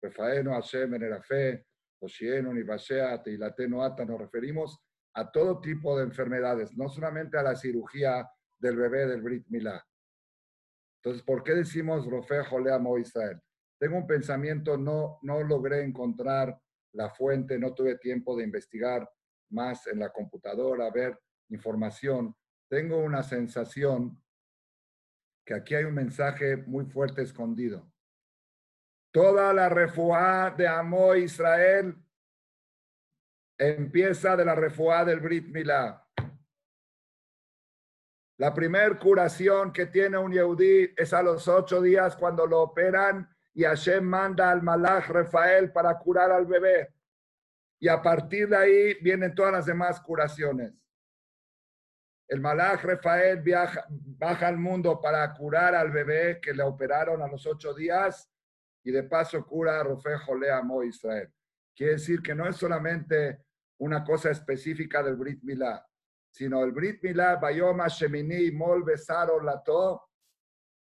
Refaenu, Hashem, Enerafe, Oshienu, Nibashea, Teilatenu, Ata. Nos referimos a todo tipo de enfermedades, no solamente a la cirugía del bebé del Brit Milá. Entonces, ¿por qué decimos Rofe Jolea Mo Israel? Tengo un pensamiento, no, no logré encontrar la fuente, no tuve tiempo de investigar más en la computadora, ver información. Tengo una sensación que aquí hay un mensaje muy fuerte escondido. Toda la refuá de Amo Israel empieza de la refuá del Brit Milá. La primer curación que tiene un Yehudí es a los ocho días cuando lo operan y Hashem manda al Malach Rafael para curar al bebé. Y a partir de ahí vienen todas las demás curaciones. El Malach Rafael viaja, baja al mundo para curar al bebé que le operaron a los ocho días y de paso cura a Rofe Jolea Mo Israel. Quiere decir que no es solamente una cosa específica del Brit Milá, sino el Brit Milá, Bayoma Shemini, Mol Besaro Lato,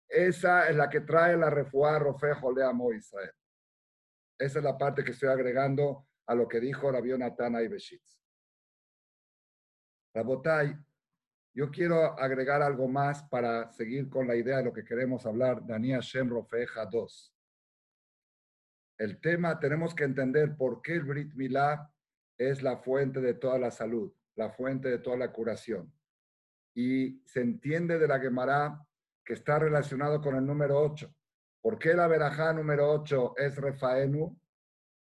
esa es la que trae la refuá Rofe Jolea Mo Israel. Esa es la parte que estoy agregando a lo que dijo Rabbi Natana y Beshitz. Rabotai, yo quiero agregar algo más para seguir con la idea de lo que queremos hablar, Daniel Shem Rofeja 2. El tema, tenemos que entender por qué el Brit Milá es la fuente de toda la salud, la fuente de toda la curación. Y se entiende de la Gemara que está relacionado con el número 8. ¿Por qué la verajá número 8 es Refaenu?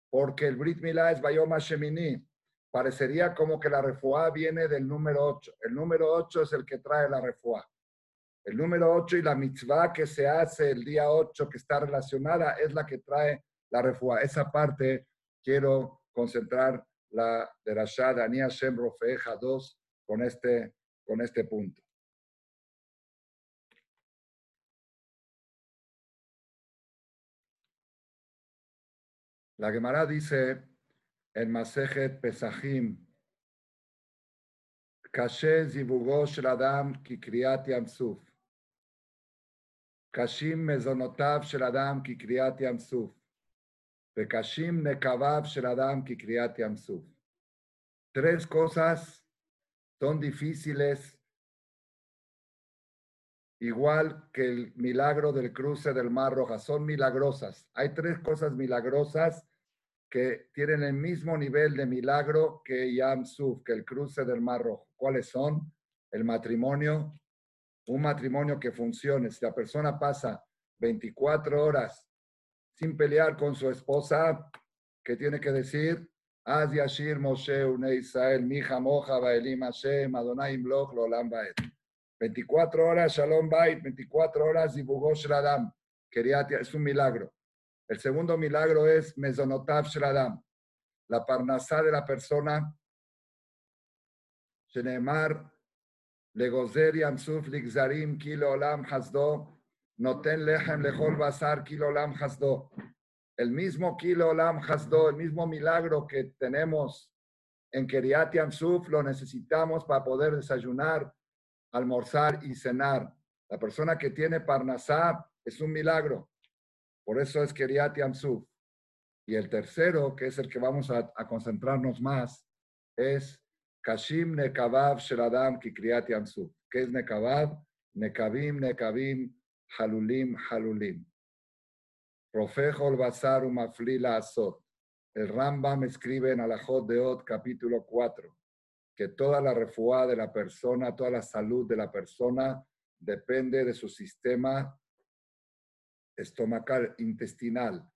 Porque el Brit Milá es Bayoma Shemini. Parecería como que la refuá viene del número 8. El número 8 es el que trae la refuá. El número 8 y la mitzvah que se hace el día 8 que está relacionada es la que trae la refuá. Esa parte quiero concentrar la de Rashad Ania Shem Rofeja 2 con este, con este punto. La Gemara dice en Masejet Pesachim, Kashe zivugo shel adam ki kriyat yamsuf. Shel adam ki kriyat yamsuf. Bekashim nekavav shel adam ki kriyat yamsuf. Tres cosas son difíciles, igual que el milagro del cruce del Mar Roja, son milagrosas. Hay tres cosas milagrosas que tienen el mismo nivel de milagro que Yam Suf, que el cruce del Mar Rojo. ¿Cuáles son? El matrimonio, un matrimonio que funcione. Si la persona pasa 24 horas sin pelear con su esposa, ¿qué tiene que decir? Az Yashir Moshe Une Mija Moja Baelim Hashem, Adonai Imloch Lolam Baet. 24 horas Shalom Bait, 24 horas Zibugosh Radam. Es un milagro. El segundo milagro es Mezonotav Shradam, la parnasá de la persona. Shenemar, Legozer Yamsuf Ligzarim Kilo Olam Hasdo, Noten Lechem Lechol Basar Kilo Olam Hasdo. El mismo Kilo Olam Hasdo, el mismo milagro que tenemos en Keriat Yamsuf, lo necesitamos para poder desayunar, almorzar y cenar. La persona que tiene parnasá es un milagro. Por eso es Keriat Yamsuf. Y el tercero, que es el que vamos a, concentrarnos más, es Kashim Nekavav Sheladam Kikriat Yamsuf. ¿Qué es Nekavav? Nekavim, Nekavim, Halulim, Halulim. Profejo Basar Maflila Azot. El Rambam escribe en Alajot de Ot, capítulo 4, que toda la refuá de la persona, toda la salud de la persona depende de su sistema estomacal, intestinal,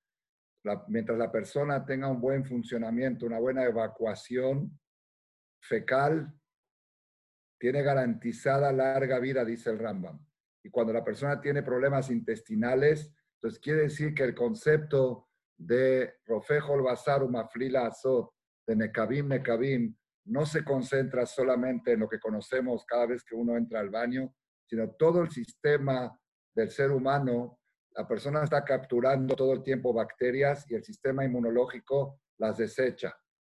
mientras la persona tenga un buen funcionamiento, una buena evacuación fecal, tiene garantizada larga vida, dice el Rambam. Y cuando la persona tiene problemas intestinales, entonces quiere decir que el concepto de Rofejo Basar Maflila Azot, de Nekabim Nekabim, no se concentra solamente en lo que conocemos cada vez que uno entra al baño, sino todo el sistema del ser humano la persona está capturando todo el tiempo bacterias y el sistema inmunológico las desecha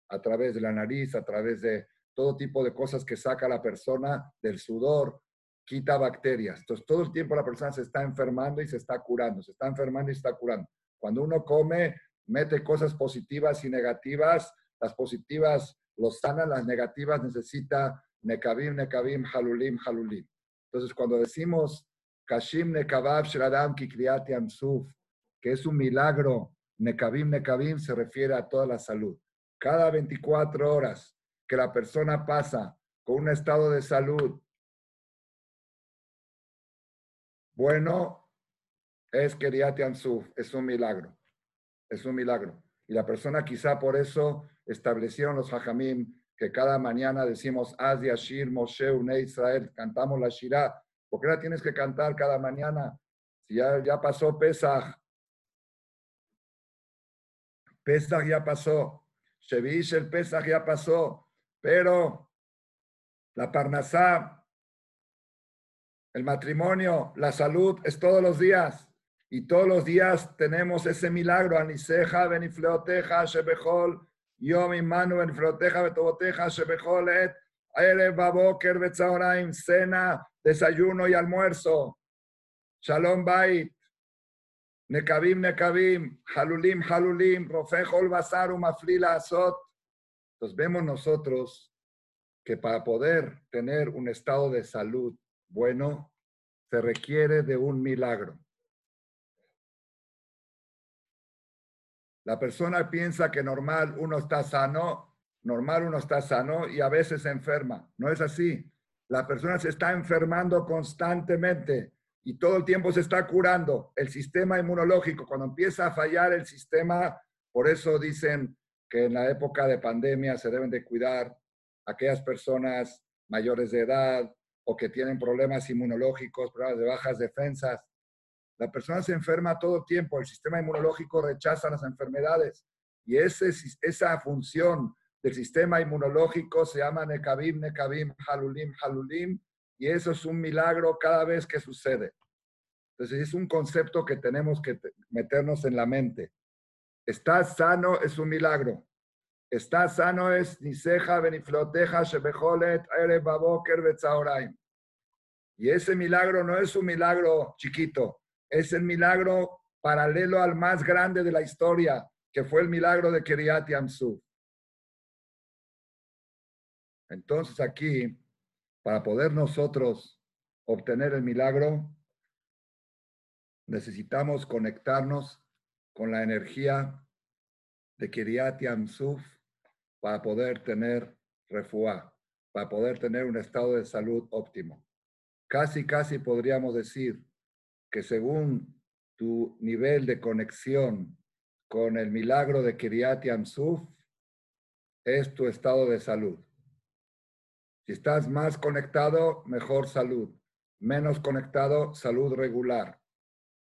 a través de la nariz, a través de todo tipo de cosas que saca la persona del sudor, quita bacterias. Entonces, todo el tiempo la persona se está enfermando y se está curando, se está enfermando y se está curando. Cuando uno come, mete cosas positivas y negativas, las positivas lo sana, las negativas necesita nekabim, nekabim, halulim, halulim. Entonces, cuando decimos kashim nekabab shradam kikriati amsuf, que es un milagro, nekabim, nekabim, se refiere a toda la salud. Cada 24 horas que la persona pasa con un estado de salud bueno, es Keriati Ansuf, es un milagro, es un milagro. Y la persona quizá por eso establecieron los hajamim que cada mañana decimos Az Yashir Moshe Une Israel, cantamos la Shirah. ¿Por qué la tienes que cantar cada mañana? Si ya, ya pasó Pesach. Pesach ya pasó. Shevish el Pesach ya pasó. Pero la Parnasá, el matrimonio, la salud es todos los días. Y todos los días tenemos ese milagro. Aniseja, benifleoteja, shebechol, yom imanu, benifleoteja, betoboteja, shebechol, et, erev, baboker, betzahoraim, cena, desayuno y almuerzo. Shalom bait. Nekabim, nekabim, halulim, halulim, rofejol, basarum, aflila, azot. Entonces vemos nosotros que para poder tener un estado de salud bueno, se requiere de un milagro. La persona piensa que normal uno está sano, normal uno está sano y a veces enferma. No es así. La persona se está enfermando constantemente y todo el tiempo se está curando. El sistema inmunológico, cuando empieza a fallar el sistema, por eso dicen que en la época de pandemia se deben de cuidar aquellas personas mayores de edad o que tienen problemas inmunológicos, problemas de bajas defensas. La persona se enferma todo el tiempo, el sistema inmunológico rechaza las enfermedades y esa función del sistema inmunológico se llama Nekabim, Nekabim, Halulim, Halulim y eso es un milagro cada vez que sucede. Entonces es un concepto que tenemos que meternos en la mente. Estar sano es un milagro. Estar sano es Niseja, Benifloteja, Shebejolet, Ere, Baboker, Betzaoraim. Y ese milagro no es un milagro chiquito, es el milagro paralelo al más grande de la historia, que fue el milagro de Kiryat Yamsuf. Entonces aquí, para poder nosotros obtener el milagro, necesitamos conectarnos con la energía de Kiryat Yamsuf para poder tener refuá, para poder tener un estado de salud óptimo. Casi, casi podríamos decir que según tu nivel de conexión con el milagro de Kiryat Yamsuf, es tu estado de salud. Si estás más conectado, mejor salud. Menos conectado, salud regular.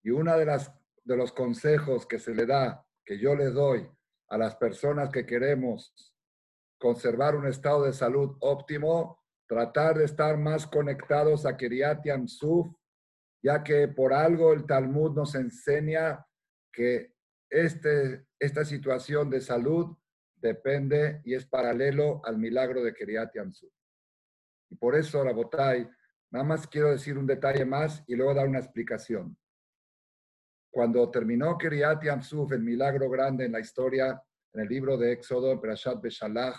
Y uno de, las, de los consejos que se le da, que yo le doy a las personas que queremos conservar un estado de salud óptimo, tratar de estar más conectados a Kiryat Yamsuf, ya que por algo el Talmud nos enseña que este, esta situación de salud depende y es paralelo al milagro de Kiryat Yamsuf. Y por eso, Rabotay, nada más quiero decir un detalle más y luego dar una explicación. Cuando terminó Kiryat Yamsuf, el milagro grande en la historia, en el libro de Éxodo, en Perashat Beshalach,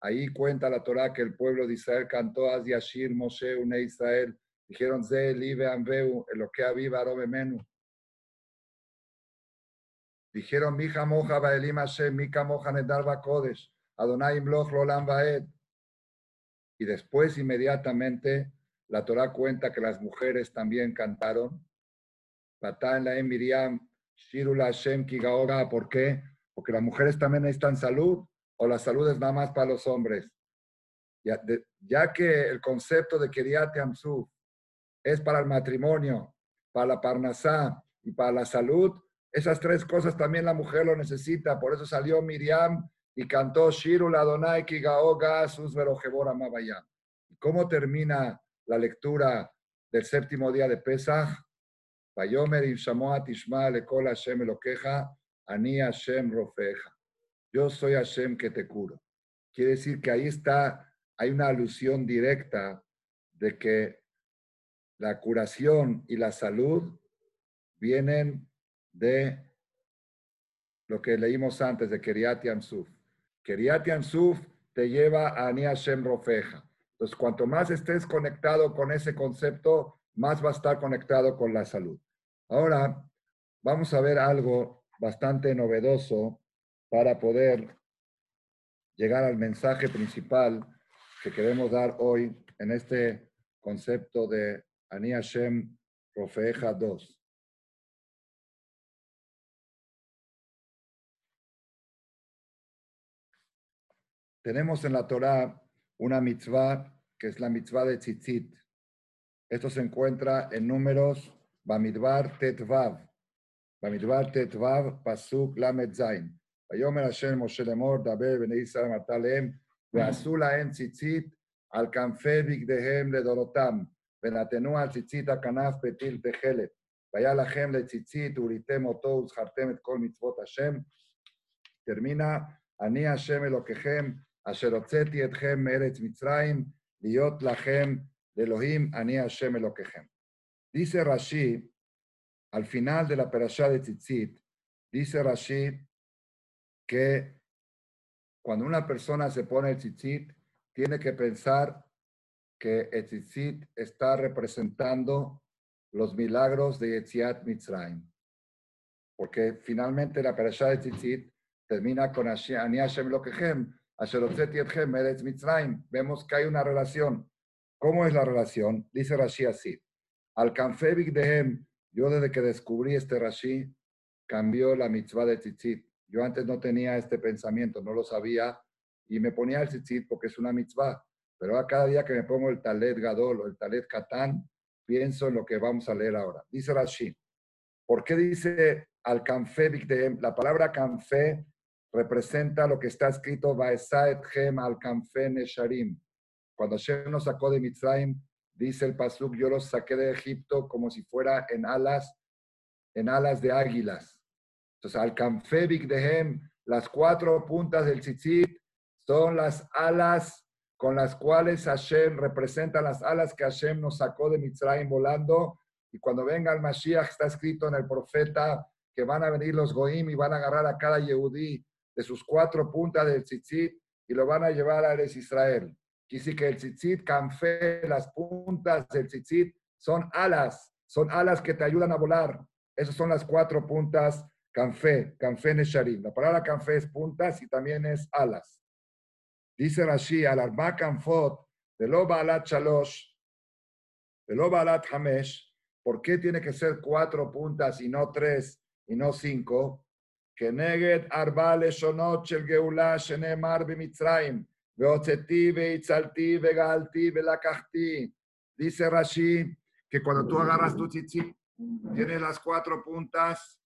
ahí cuenta la Torah que el pueblo de Israel cantó Az Yashir Moshe Une Israel Dijeron, Ze live ambeu, lo que aviva menu. Dijeron, Mija moja baelim Hashem, Mika moja nedar kodesh, Adonai imloch lolam baed. Y después, inmediatamente, la Torah cuenta que las mujeres también cantaron. Batán la Miriam, Shirula Hashem Kigaora. ¿Por qué? Porque las mujeres también necesitan salud, o la salud es nada más para los hombres. Ya, ya que el concepto de Kiriat Amsuf es para el matrimonio, para la parnasá y para la salud, esas tres cosas también la mujer lo necesita. Por eso salió Miriam y cantó Shiru Ladonai Kigaoga Sus Mabayam. ¿Cómo termina la lectura del séptimo día de Pesach? Vayomer Shamoat Ishma Lekol Hashem Elokeja, Ani Hashem Rofeja. Yo soy Hashem que te curo. Quiere decir que ahí está, hay una alusión directa de que la curación y la salud vienen de lo que leímos antes de Keriat Yansuf. Keriat Yansuf te lleva a Ani Hashem Rofeja. Entonces, cuanto más estés conectado con ese concepto, más va a estar conectado con la salud. Ahora, vamos a ver algo bastante novedoso para poder llegar al mensaje principal que queremos dar hoy en este concepto de Ani Hashem Rofeja 2. Tenemos en la Torá una mitzvah que es la mitzvah de tzitzit. Esto se encuentra en números Bamidbar Tetvav. Bamidbar Tetvav, Pasuk Lamed Zain. ויאמר השם משה לאמור, דבר בני ישראל אמרת להם, ועשו להם ציצית על כנפי בגדיהם לדורותם, ונתנו על ציצית הכנף פתיל תכלת. והיה לכם לציצית וריתם אותו וזכרתם את כל מצוות השם. termina, אני השם אלוקיכם, אשר הוצאתי אתכם מארץ מצרים, להיות לכם לאלוהים, אני השם אלוקיכם. Dice Rashi, al final de la perashá de Tzitzit, dice Rashi que cuando una persona se pone el tzitzit, tiene que pensar que el tzitzit está representando los milagros de Yetziat Mitzrayim. Porque finalmente la perashá de tzitzit termina con Ani Hashem Lokechem, Vemos que hay una relación. ¿Cómo es la relación? Dice Rashi así. Al Kanfebik Dehem, yo desde que descubrí este Rashi, cambió la mitzvah de tzitzit. Yo antes no tenía este pensamiento, no lo sabía, y me ponía el tzitzit porque es una mitzvah. Pero a cada día que me pongo el talet gadol o el talet katán, pienso en lo que vamos a leer ahora. Dice Rashi, ¿por qué dice al kanfe Dehem? La palabra kanfe representa lo que está escrito Gem al nesharim. Cuando Hashem nos sacó de Mitzrayim, dice el pasuk, yo los saqué de Egipto como si fuera en alas, en alas de águilas. Entonces, al de Dehem, las cuatro puntas del tzitzit son las alas con las cuales Hashem representa las alas que Hashem nos sacó de Mitzrayim volando. Y cuando venga el Mashiach, está escrito en el profeta que van a venir los Goim y van a agarrar a cada Yehudí de sus cuatro puntas del tzitzit y lo van a llevar a Eres Israel. Quisi que el tzitzit, canfe, las puntas del tzitzit son alas, son alas que te ayudan a volar. Esas son las cuatro puntas Canfe, canfe nesharim. La palabra canfe es puntas y también es alas. Dice Rashi, al arba canfot, de lo balat shalosh, de lo balat hamesh, ¿por qué tiene que ser cuatro puntas y no tres y no cinco? Neget arba leshonot el geulah shenemar b'mitzrayim, veotzeti ve'itzalti ve'galti ve'lakachti. Dice Rashi que cuando tú agarras tu tzitzit, tienes las cuatro puntas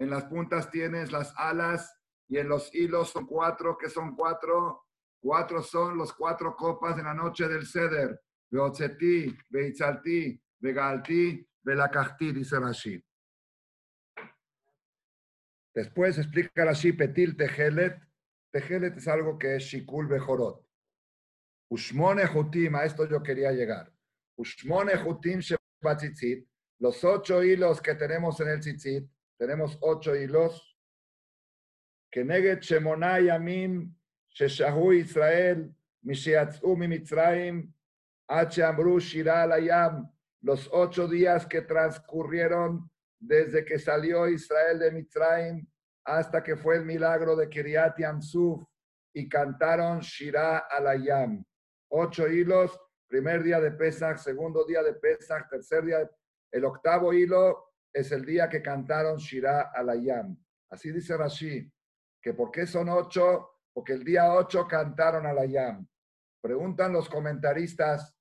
en las puntas tienes las alas y en los hilos son cuatro, que son cuatro. Cuatro son los cuatro copas de la noche del ceder. Beotzeti, Beitzalti, Begalti, Belakachti, dice Rashi. Después explica Rashi Petil Tejelet. Tejelet es algo que es Shikul Bejorot. Ushmone Jutim, a esto yo quería llegar. Ushmone Jutim Shebatzitzit, los ocho hilos que tenemos en el tzitzit, tenemos ocho hilos. Que neget Shemonai Yamim, Sheshahu Israel, Mishiatzu Mitzrayim, H. Amru Shira Alayam, los ocho días que transcurrieron desde que salió Israel de Mitzrayim hasta que fue el milagro de Kiryat Yamsuf y cantaron Shira Alayam. Ocho hilos, primer día de Pesach, segundo día de Pesach, tercer día, el octavo hilo es el día que cantaron Shira Alayam. Así dice Rashi, que ¿por qué son ocho? Porque el día ocho cantaron Alayam. Preguntan los comentaristas,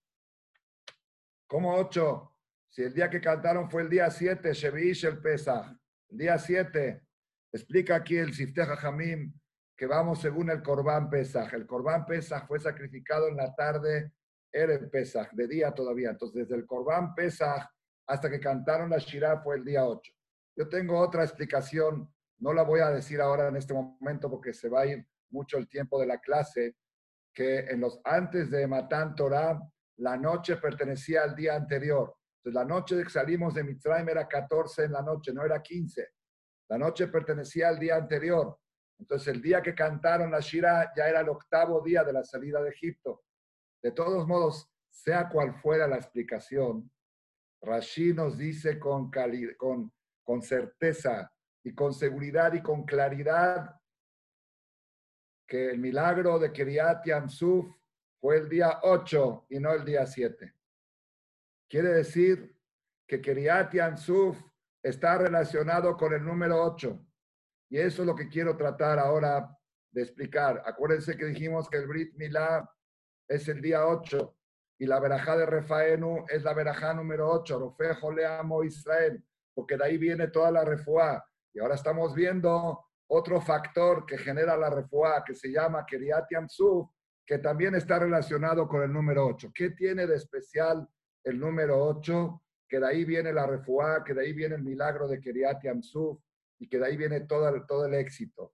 ¿cómo ocho? Si el día que cantaron fue el día siete, Shevish el Pesach. El día siete, explica aquí el Sifteja Jamim que vamos según el Corbán Pesach. El Corbán Pesach fue sacrificado en la tarde, era el Pesach, de día todavía. Entonces, desde el Corbán Pesach hasta que cantaron la Shirah fue el día 8. Yo tengo otra explicación, no la voy a decir ahora en este momento porque se va a ir mucho el tiempo de la clase, que en los antes de Matán Torah, la noche pertenecía al día anterior. La noche de que salimos de Mitzrayim era 14 en la noche, no era 15. La noche pertenecía al día anterior. Entonces el día que cantaron la Shira ya era el octavo día de la salida de Egipto. De todos modos, sea cual fuera la explicación, Rashi nos dice con, con, con certeza y con seguridad y con claridad que el milagro de Kiryat Yamsuf fue el día 8 y no el día 7. Quiere decir que Kiryat Yamsuf está relacionado con el número 8. Y eso es lo que quiero tratar ahora de explicar. Acuérdense que dijimos que el Brit Milá es el día 8 y la verajá de Refaenu es la verajá número 8, Rofejo le amo Israel, porque de ahí viene toda la refuá. Y ahora estamos viendo otro factor que genera la refuá, que se llama Keriat Yamsuf, que también está relacionado con el número 8. ¿Qué tiene de especial el número 8? Que de ahí viene la refuá, que de ahí viene el milagro de Keriat Yamsuf, y que de ahí viene todo el, todo el éxito.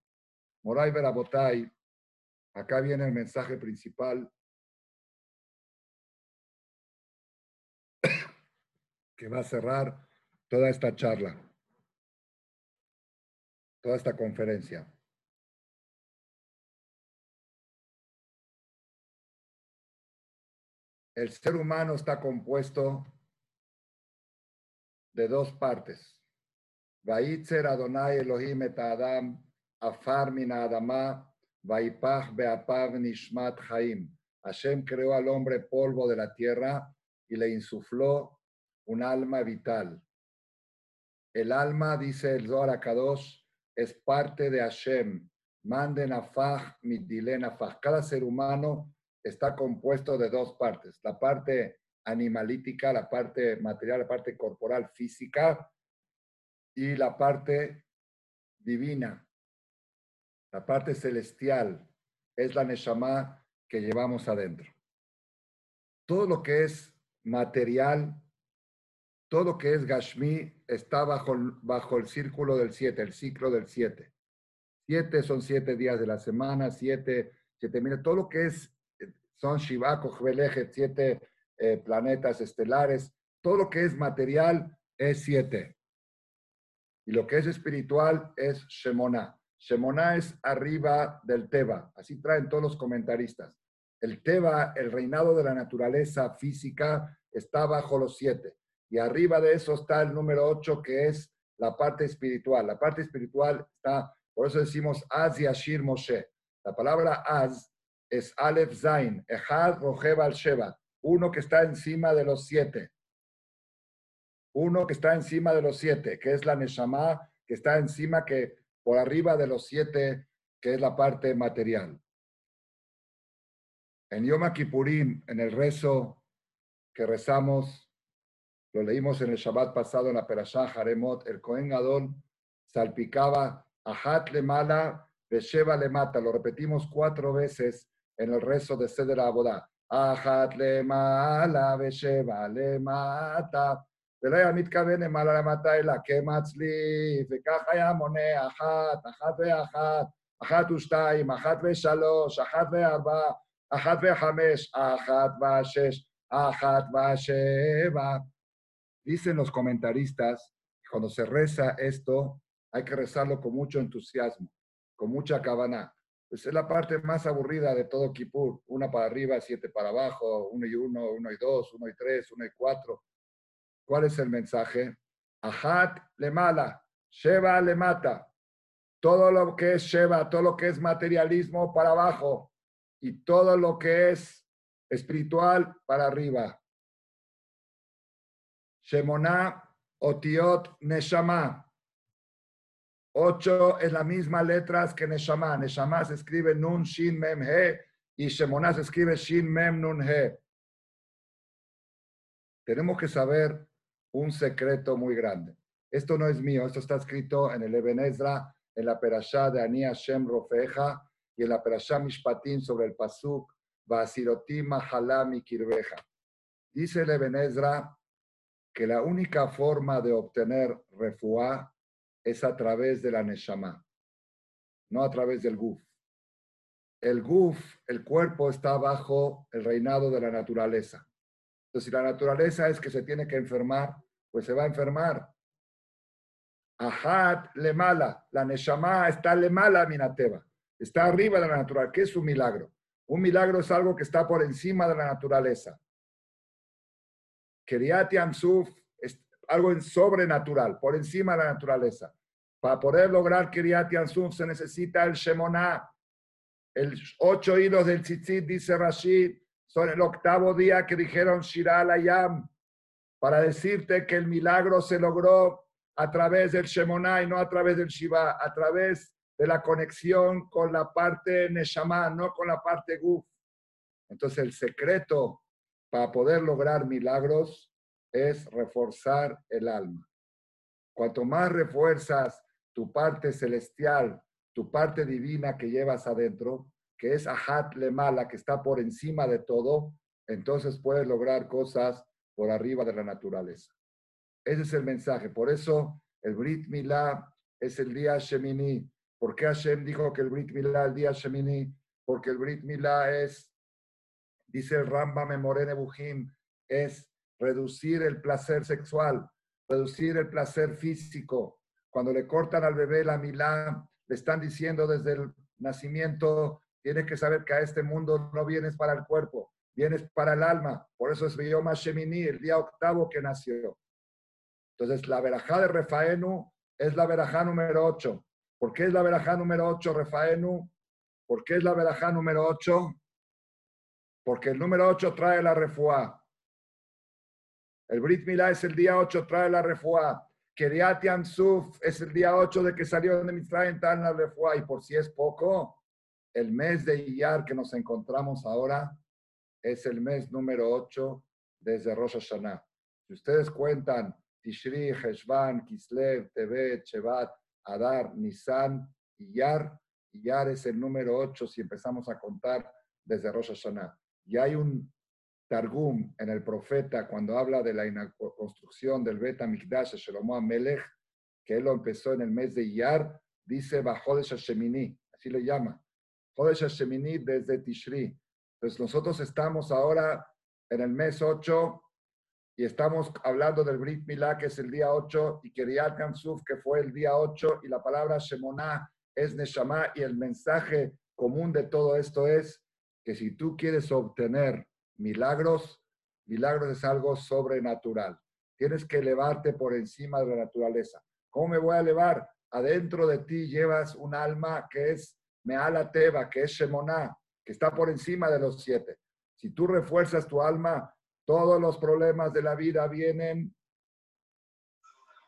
Moray Berabotay, acá viene el mensaje principal *coughs* que va a cerrar toda esta charla, toda esta conferencia. El ser humano está compuesto de dos partes. Vaitzer Adonai Elohim et Adam, afar min Adama, vaipach beapav nishmat chaim. Hashem creó al hombre polvo de la tierra y le insufló un alma vital. El alma, dice el Zohar Kadosh, es parte de Hashem. Manden afaj, midilen afaj. Cada ser humano está compuesto de dos partes. La parte animalítica, la parte material, la parte corporal, física, y la parte divina, la parte celestial, es la Neshama que llevamos adentro. Todo lo que es material, todo lo que es Gashmi está bajo, bajo el círculo del siete, el ciclo del siete. Siete son siete días de la semana, siete, siete mil, todo lo que es, son Shiva, Kochvelejet, siete eh, planetas estelares, todo lo que es material es siete. Y lo que es espiritual es Shemona. Shemona es arriba del Teba. Así traen todos los comentaristas. El Teba, el reinado de la naturaleza física, está bajo los siete. Y arriba de eso está el número ocho, que es la parte espiritual. La parte espiritual está, por eso decimos Az y Ashir Moshe. La palabra Az es Aleph Zain, Echad Rojev al Sheba, uno que está encima de los siete uno que está encima de los siete, que es la Neshama, que está encima, que por arriba de los siete, que es la parte material. En Yom Kippurim, en el rezo que rezamos, lo leímos en el Shabbat pasado en la Perashá Haremot, el Kohen Gadol salpicaba Ahat le mala, Besheva le mata. Lo repetimos cuatro veces en el rezo de Seder Abodá. Ahat le mala, Besheva le mata. ולא היה מתכוון למעלה למטה, אלא כמצליף, וכך היה מונה אחת, אחת ואחת, אחת ושתיים, אחת ושלוש, אחת וארבע, אחת וחמש, אחת ושש, אחת ושבע. Dicen los comentaristas, cuando se reza esto, hay que rezarlo con mucho entusiasmo, con mucha cabana. Pues es la parte más aburrida de todo Kippur. Una para arriba, siete para abajo, uno y uno, uno y dos, uno y tres, uno y cuatro. ¿Cuál es el mensaje? Ahat le mala, Sheva le mata. Todo lo que es Sheva, todo lo que es materialismo para abajo y todo lo que es espiritual para arriba. Shemona Otiot Neshama. Ocho es la misma letras que Neshama. Neshama se escribe Nun Shin Mem He y Shemona se escribe Shin Mem Nun He. Tenemos que saber un secreto muy grande. Esto no es mío, esto está escrito en el Eben Ezra, en la Perashá de Ani Hashem Rofeja y en la Perashá Mishpatim sobre el Pasuk, Basirotim Mahalami Kirveja. Dice el Eben Ezra que la única forma de obtener refuá es a través de la Neshama, no a través del Guf. El Guf, el cuerpo, está bajo el reinado de la naturaleza. Entonces, si la naturaleza es que se tiene que enfermar, pues se va a enfermar. Ahat le mala. La Neshama está le mala, Minateva. Está arriba de la naturaleza. ¿Qué es un milagro? Un milagro es algo que está por encima de la naturaleza. Keriat Yamsuf algo sobrenatural, por encima de la naturaleza. Para poder lograr Keriat Yamsuf se necesita el Shemoná. El ocho hilos del tzitzit, dice Rashid, son el octavo día que dijeron Shira Yam para decirte que el milagro se logró a través del Shemoná y no a través del Shiva, a través de la conexión con la parte Neshama, no con la parte Guf. Entonces el secreto para poder lograr milagros es reforzar el alma. Cuanto más refuerzas tu parte celestial, tu parte divina que llevas adentro, que es Ahat Lemala, que está por encima de todo, entonces puedes lograr cosas por arriba de la naturaleza. Ese es el mensaje. Por eso el Brit Milá es el día Shemini. ¿Por qué Hashem dijo que el Brit Milá es el día Shemini? Porque el Brit Milá es, dice el Rambam Memorene Bujim, es reducir el placer sexual, reducir el placer físico. Cuando le cortan al bebé la Milá, le están diciendo desde el nacimiento, tienes que saber que a este mundo no vienes para el cuerpo, vienes para el alma. Por eso es Yom Shemini, el día octavo que nació. Entonces, la verajá de Refaenu es la verajá número 8. ¿Por qué es la verajá número 8, Refaenu? ¿Por qué es la verajá número 8? Porque el número 8 trae la refuá. El Brit Milá es el día 8, trae la refuá. Keriat Suf es el día 8 de que salió de Mitzrayim, trae la refuá. Y por si es poco, el mes de Iyar que nos encontramos ahora es el mes número 8 desde Rosh Hashanah. Si ustedes cuentan Tishri, Heshvan, Kislev, Tevet, Shevat, Adar, Nisan, Iyar, Iyar es el número 8 si empezamos a contar desde Rosh Hashanah. Y hay un Targum en el profeta cuando habla de la construcción del Bet HaMikdash, Shelomo Melech, que él lo empezó en el mes de Iyar, dice Bajodesh Hashemini, así le llama. Jodesh Hashemini desde Tishri. Entonces nosotros estamos ahora en el mes 8 y estamos hablando del Brit Milá, que es el día 8, y Keriat Gamsuf, que fue el día 8, y la palabra Shemoná es Neshama, y el mensaje común de todo esto es que si tú quieres obtener milagros, milagros es algo sobrenatural. Tienes que elevarte por encima de la naturaleza. ¿Cómo me voy a elevar? Adentro de ti llevas un alma que es Meala Teba, que es Shemoná, que está por encima de los siete. Si tú refuerzas tu alma, todos los problemas de la vida vienen.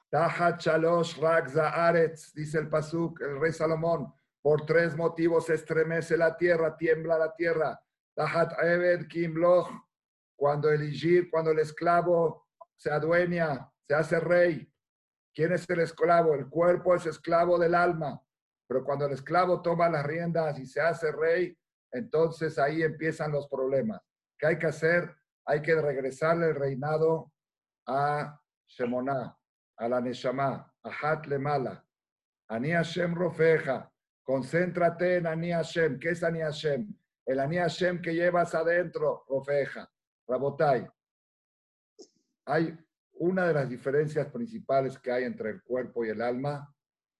Tahat Chalosh Aretz, dice el Pasuk, el rey Salomón. Por tres motivos estremece la tierra, tiembla la tierra. Tahat Eved Kimloch, cuando el Ijir, cuando el esclavo se adueña, se hace rey. ¿Quién es el esclavo? El cuerpo es esclavo del alma. Pero cuando el esclavo toma las riendas y se hace rey, entonces ahí empiezan los problemas. ¿Qué hay que hacer? Hay que regresarle el reinado a Shemoná, a la Neshama, a Hat Lemala. Ani Hashem Rofeja. Concéntrate en Ani Hashem. ¿Qué es Ani Hashem? El Ani que llevas adentro, Rofeja. Rabotai. Hay una de las diferencias principales que hay entre el cuerpo y el alma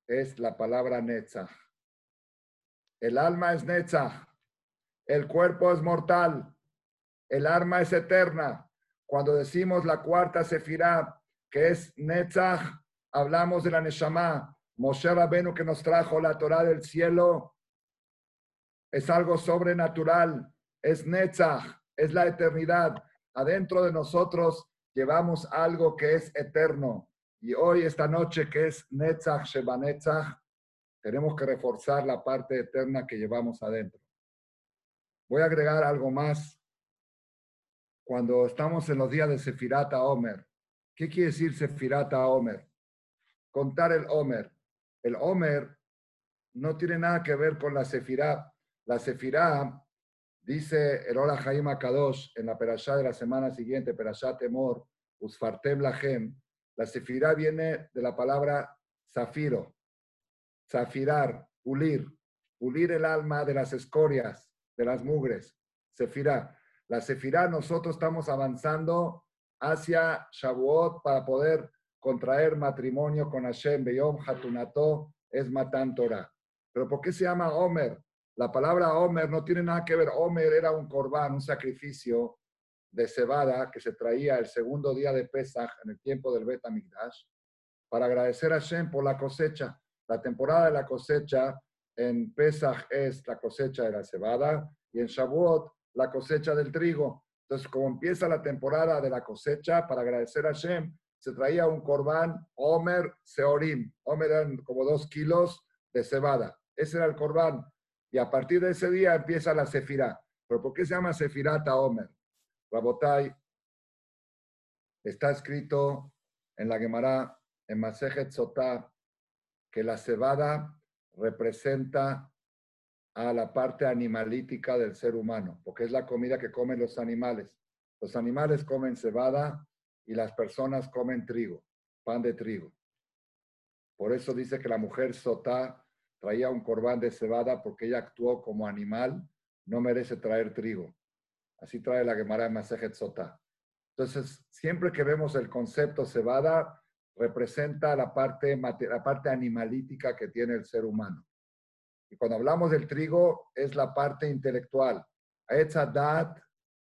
es la palabra Netzach. El alma es Netzach. El cuerpo es mortal. El alma es eterna. Cuando decimos la cuarta sefirá, que es Netzach, hablamos de la Neshama. Moshe Rabenu que nos trajo la Torah del cielo es algo sobrenatural, es Netzach, es la eternidad. Adentro de nosotros llevamos algo que es eterno. Y hoy, esta noche, que es Netzach Sheba Netzach, tenemos que reforzar la parte eterna que llevamos adentro. Voy a agregar algo más. Cuando estamos en los días de Sefirata Omer, ¿qué quiere decir Sefirata Omer? Contar el Omer. El Omer no tiene nada que ver con la Sefirá. La Sefirá, dice el Ola Jaim Kadosh en la perashá de la semana siguiente, perashá Temor, Usfartem Lahem, la sefirá viene de la palabra zafiro, zafirar, pulir, pulir el alma de las escorias, de las mugres. Sefirá. La sefirá, nosotros estamos avanzando hacia Shavuot para poder contraer matrimonio con Hashem, Beyom Hatunato, es Matan Torah. Pero ¿por qué se llama Omer? La palabra Omer no tiene nada que ver. Omer era un corbán, un sacrificio de cebada que se traía el segundo día de Pesach en el tiempo del Bet Amigdash para agradecer a Hashem por la cosecha. La temporada de la cosecha en Pesach es la cosecha de la cebada y en Shavuot la cosecha del trigo. Entonces, como empieza la temporada de la cosecha, para agradecer a Hashem, se traía un corbán Omer Seorim. Omer eran como dos kilos de cebada. Ese era el corbán. Y a partir de ese día empieza la sefirá. ¿Pero por qué se llama sefirata Omer? Rabotai, está escrito en la Gemara, en Masejet Sotá, que la cebada representa a la parte animalítica del ser humano, porque es la comida que comen los animales. Los animales comen cebada y las personas comen trigo, pan de trigo. Por eso dice que la mujer Sotá traía un corbán de cebada porque ella actuó como animal, no merece traer trigo. Así trae la Gemara en Masejet. Entonces, siempre que vemos el concepto cebada, representa la parte, la parte animalítica que tiene el ser humano. Y cuando hablamos del trigo, es la parte intelectual. Etzadat,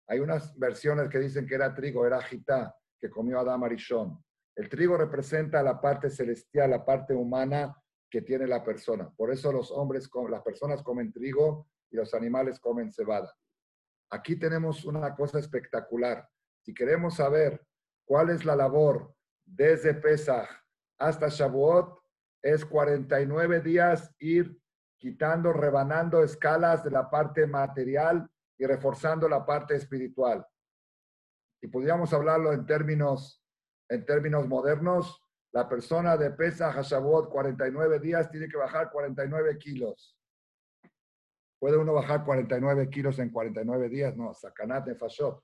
hay unas versiones que dicen que era trigo, era jitá, que comió Adam Arishon. El trigo representa la parte celestial, la parte humana que tiene la persona. Por eso los hombres, las personas comen trigo y los animales comen cebada. Aquí tenemos una cosa espectacular. Si queremos saber cuál es la labor desde Pesach hasta Shavuot, es 49 días ir quitando, rebanando escalas de la parte material y reforzando la parte espiritual. Y podríamos hablarlo en términos, en términos modernos, la persona de Pesach a Shavuot 49 días tiene que bajar 49 kilos. ¿Puede uno bajar 49 kilos en 49 días? No, sacanate falló.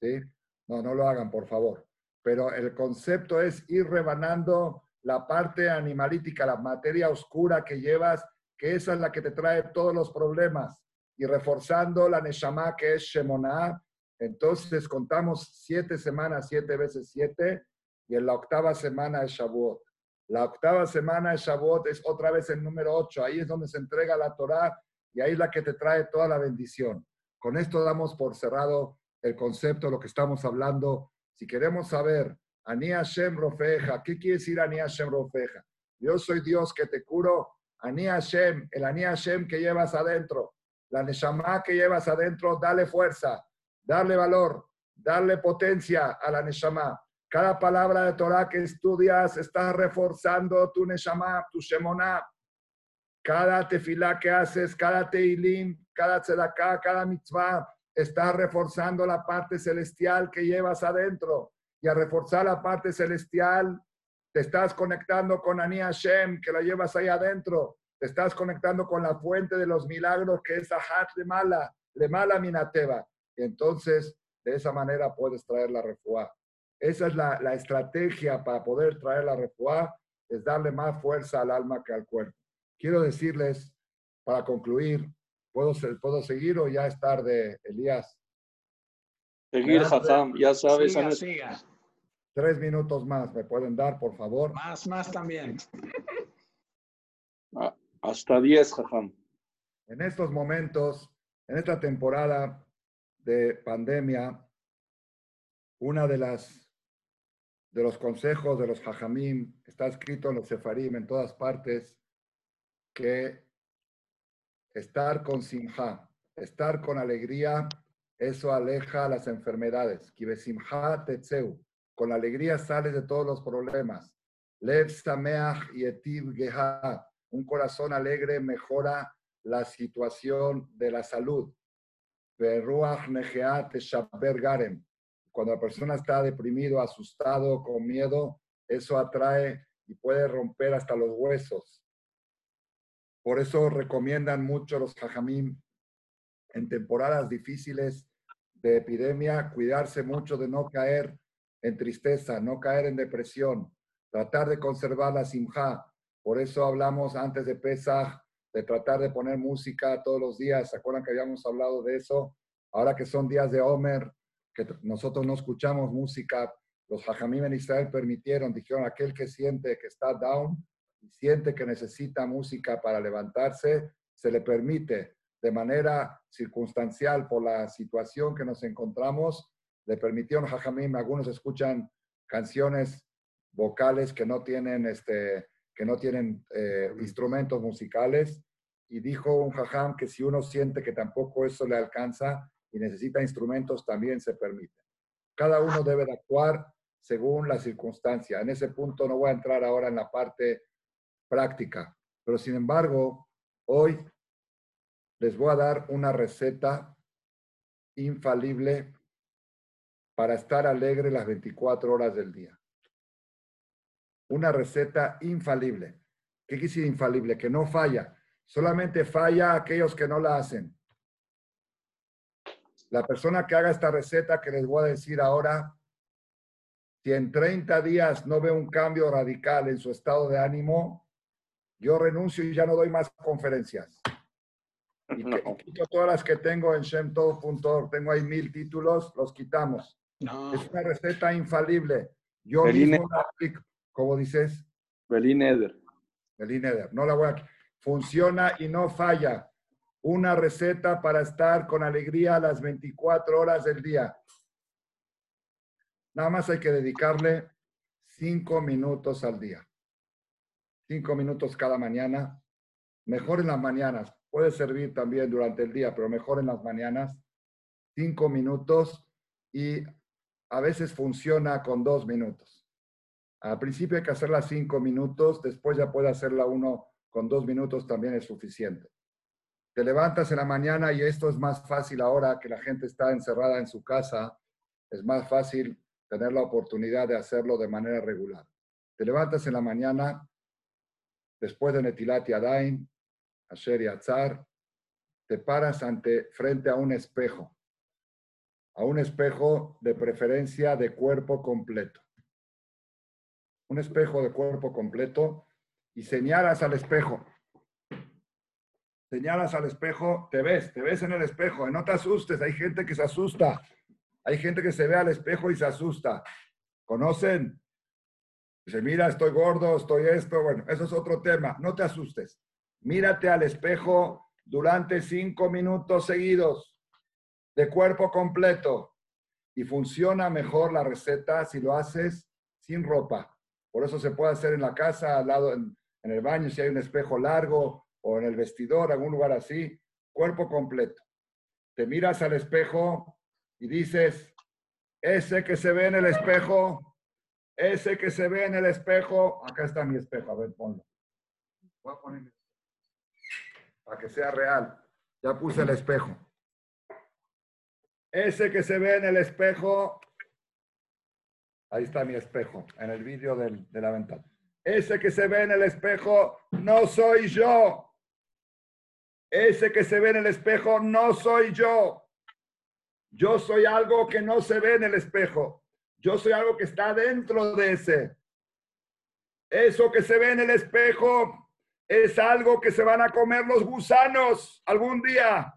¿sí? No, no lo hagan, por favor. Pero el concepto es ir rebanando la parte animalítica, la materia oscura que llevas que esa es la que te trae todos los problemas, y reforzando la Neshama que es Shemonah, entonces contamos siete semanas, siete veces siete, y en la octava semana es Shavuot. La octava semana de Shavuot es otra vez el número ocho, ahí es donde se entrega la Torah y ahí es la que te trae toda la bendición. Con esto damos por cerrado el concepto lo que estamos hablando. Si queremos saber, Ani Hashem Rofeja, ¿qué quiere decir Ani Hashem Rofeja? Yo soy Dios que te curo Ani Hashem, el Ani Hashem que llevas adentro, la Neshama que llevas adentro, dale fuerza, darle valor, darle potencia a la Neshama. Cada palabra de Torah que estudias está reforzando tu Neshama, tu Shemona. Cada tefilá que haces, cada teilim, cada tzedakah, cada mitzvah, está reforzando la parte celestial que llevas adentro. Y a reforzar la parte celestial, te estás conectando con Ani Hashem, que la llevas ahí adentro. Te estás conectando con la fuente de los milagros, que es Ahat de Mala, de Mala Minateva. Y entonces, de esa manera puedes traer la refuá. Esa es la, la, estrategia para poder traer la refuá, es darle más fuerza al alma que al cuerpo. Quiero decirles, para concluir, ¿puedo, ¿puedo seguir o ya es tarde, Elías? Seguir, Hazam, ya sabes. Siga, siga. Tres minutos más, ¿me pueden dar, por favor? Más, más también. Hasta diez, Jajam. En estos momentos, en esta temporada de pandemia, una de las de los consejos de los Jajamim está escrito en los Sefarim en todas partes que estar con simha, estar con alegría, eso aleja las enfermedades. Kibesimha tetzeu con la alegría sales de todos los problemas. Lev Sameach y Etiv Geha. Un corazón alegre mejora la situación de la salud. Beruach Negeat Shaber Garem. Cuando la persona está deprimido, asustado, con miedo, eso atrae y puede romper hasta los huesos. Por eso recomiendan mucho los hajamim en temporadas difíciles de epidemia, cuidarse mucho de no caer en tristeza, no caer en depresión, tratar de conservar la simja. Por eso hablamos antes de Pesach de tratar de poner música todos los días. ¿Se acuerdan que habíamos hablado de eso? Ahora que son días de Homer, que nosotros no escuchamos música, los hajamim en Israel permitieron, dijeron, aquel que siente que está down y siente que necesita música para levantarse, se le permite de manera circunstancial por la situación que nos encontramos, le permitieron hajamim, algunos escuchan canciones vocales que no tienen, este, que no tienen eh, instrumentos musicales, y dijo un jajam que si uno siente que tampoco eso le alcanza y necesita instrumentos, también se permite. Cada uno debe de actuar según la circunstancia. En ese punto no voy a entrar ahora en la parte práctica, pero sin embargo, hoy les voy a dar una receta infalible para estar alegre las 24 horas del día. Una receta infalible. ¿Qué decir infalible? Que no falla. Solamente falla aquellos que no la hacen. La persona que haga esta receta que les voy a decir ahora, si en 30 días no ve un cambio radical en su estado de ánimo, yo renuncio y ya no doy más conferencias. Y, quito todas las que tengo en shemtov.org. Tengo ahí mil títulos, los quitamos. Es una receta infalible. Yo mismo ¿Cómo dices? Belín Eder. Belín Eder. No la voy a... Funciona y no falla. Una receta para estar con alegría las 24 horas del día. Nada más hay que dedicarle cinco minutos al día. Cinco minutos cada mañana. Mejor en las mañanas. Puede servir también durante el día, pero mejor en las mañanas. Cinco minutos y a veces funciona con dos minutos. Al principio hay que hacerla cinco minutos, después ya puede hacerla uno con dos minutos, también es suficiente. Te levantas en la mañana y esto es más fácil ahora que la gente está encerrada en su casa, es más fácil tener la oportunidad de hacerlo de manera regular. Te levantas en la mañana, después de Netilat Yadain, Asher y Azar, te paras ante, frente a un espejo, a un espejo de preferencia de cuerpo completo un espejo de cuerpo completo y señalas al espejo. Señalas al espejo, te ves, te ves en el espejo, no te asustes, hay gente que se asusta, hay gente que se ve al espejo y se asusta. ¿Conocen? Dice, mira, estoy gordo, estoy esto, bueno, eso es otro tema, no te asustes. Mírate al espejo durante cinco minutos seguidos, de cuerpo completo, y funciona mejor la receta si lo haces sin ropa. Por eso se puede hacer en la casa, al lado, en, el baño, si hay un espejo largo, o en el vestidor, algún lugar así, cuerpo completo. Te miras al espejo y dices, ese que se ve en el espejo, ese que se ve en el espejo, acá está mi espejo, a ver, ponlo. Para que sea real. Ya puse el espejo. Ese que se ve en el espejo, Ahí está mi espejo, en el vídeo de la ventana. Ese que se ve en el espejo no soy yo. Ese que se ve en el espejo no soy yo. Yo soy algo que no se ve en el espejo. Yo soy algo que está dentro de ese. Eso que se ve en el espejo es algo que se van a comer los gusanos algún día.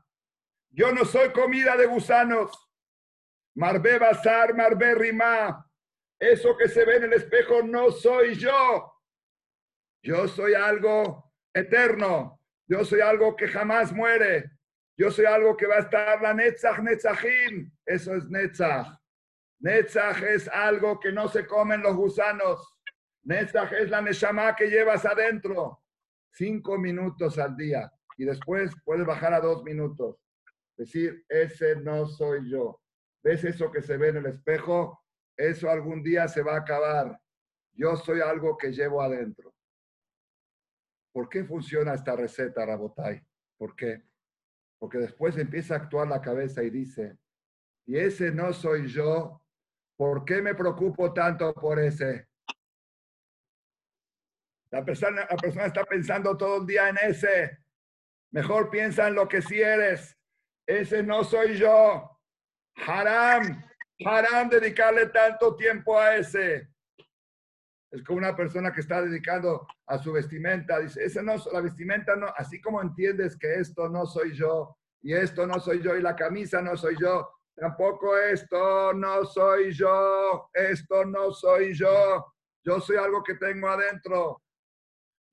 Yo no soy comida de gusanos. Marbe Bazar, Marbe Rimá. Eso que se ve en el espejo no soy yo. Yo soy algo eterno. Yo soy algo que jamás muere. Yo soy algo que va a estar la Netzach Netzachim. Eso es Netzach. Netzach es algo que no se comen los gusanos. Netzach es la Neshama que llevas adentro. Cinco minutos al día. Y después puedes bajar a dos minutos. Decir, ese no soy yo. ¿Ves eso que se ve en el espejo? Eso algún día se va a acabar. Yo soy algo que llevo adentro. ¿Por qué funciona esta receta, Rabotai? ¿Por qué? Porque después empieza a actuar la cabeza y dice, y ese no soy yo, ¿por qué me preocupo tanto por ese? La persona, la persona está pensando todo el día en ese. Mejor piensa en lo que sí eres. Ese no soy yo. Haram. Harán dedicarle tanto tiempo a ese. Es como una persona que está dedicando a su vestimenta. Dice, ese no, la vestimenta no, así como entiendes que esto no soy yo y esto no soy yo y la camisa no soy yo, Tampoco esto no soy yo, esto no soy yo. Yo soy algo que tengo adentro.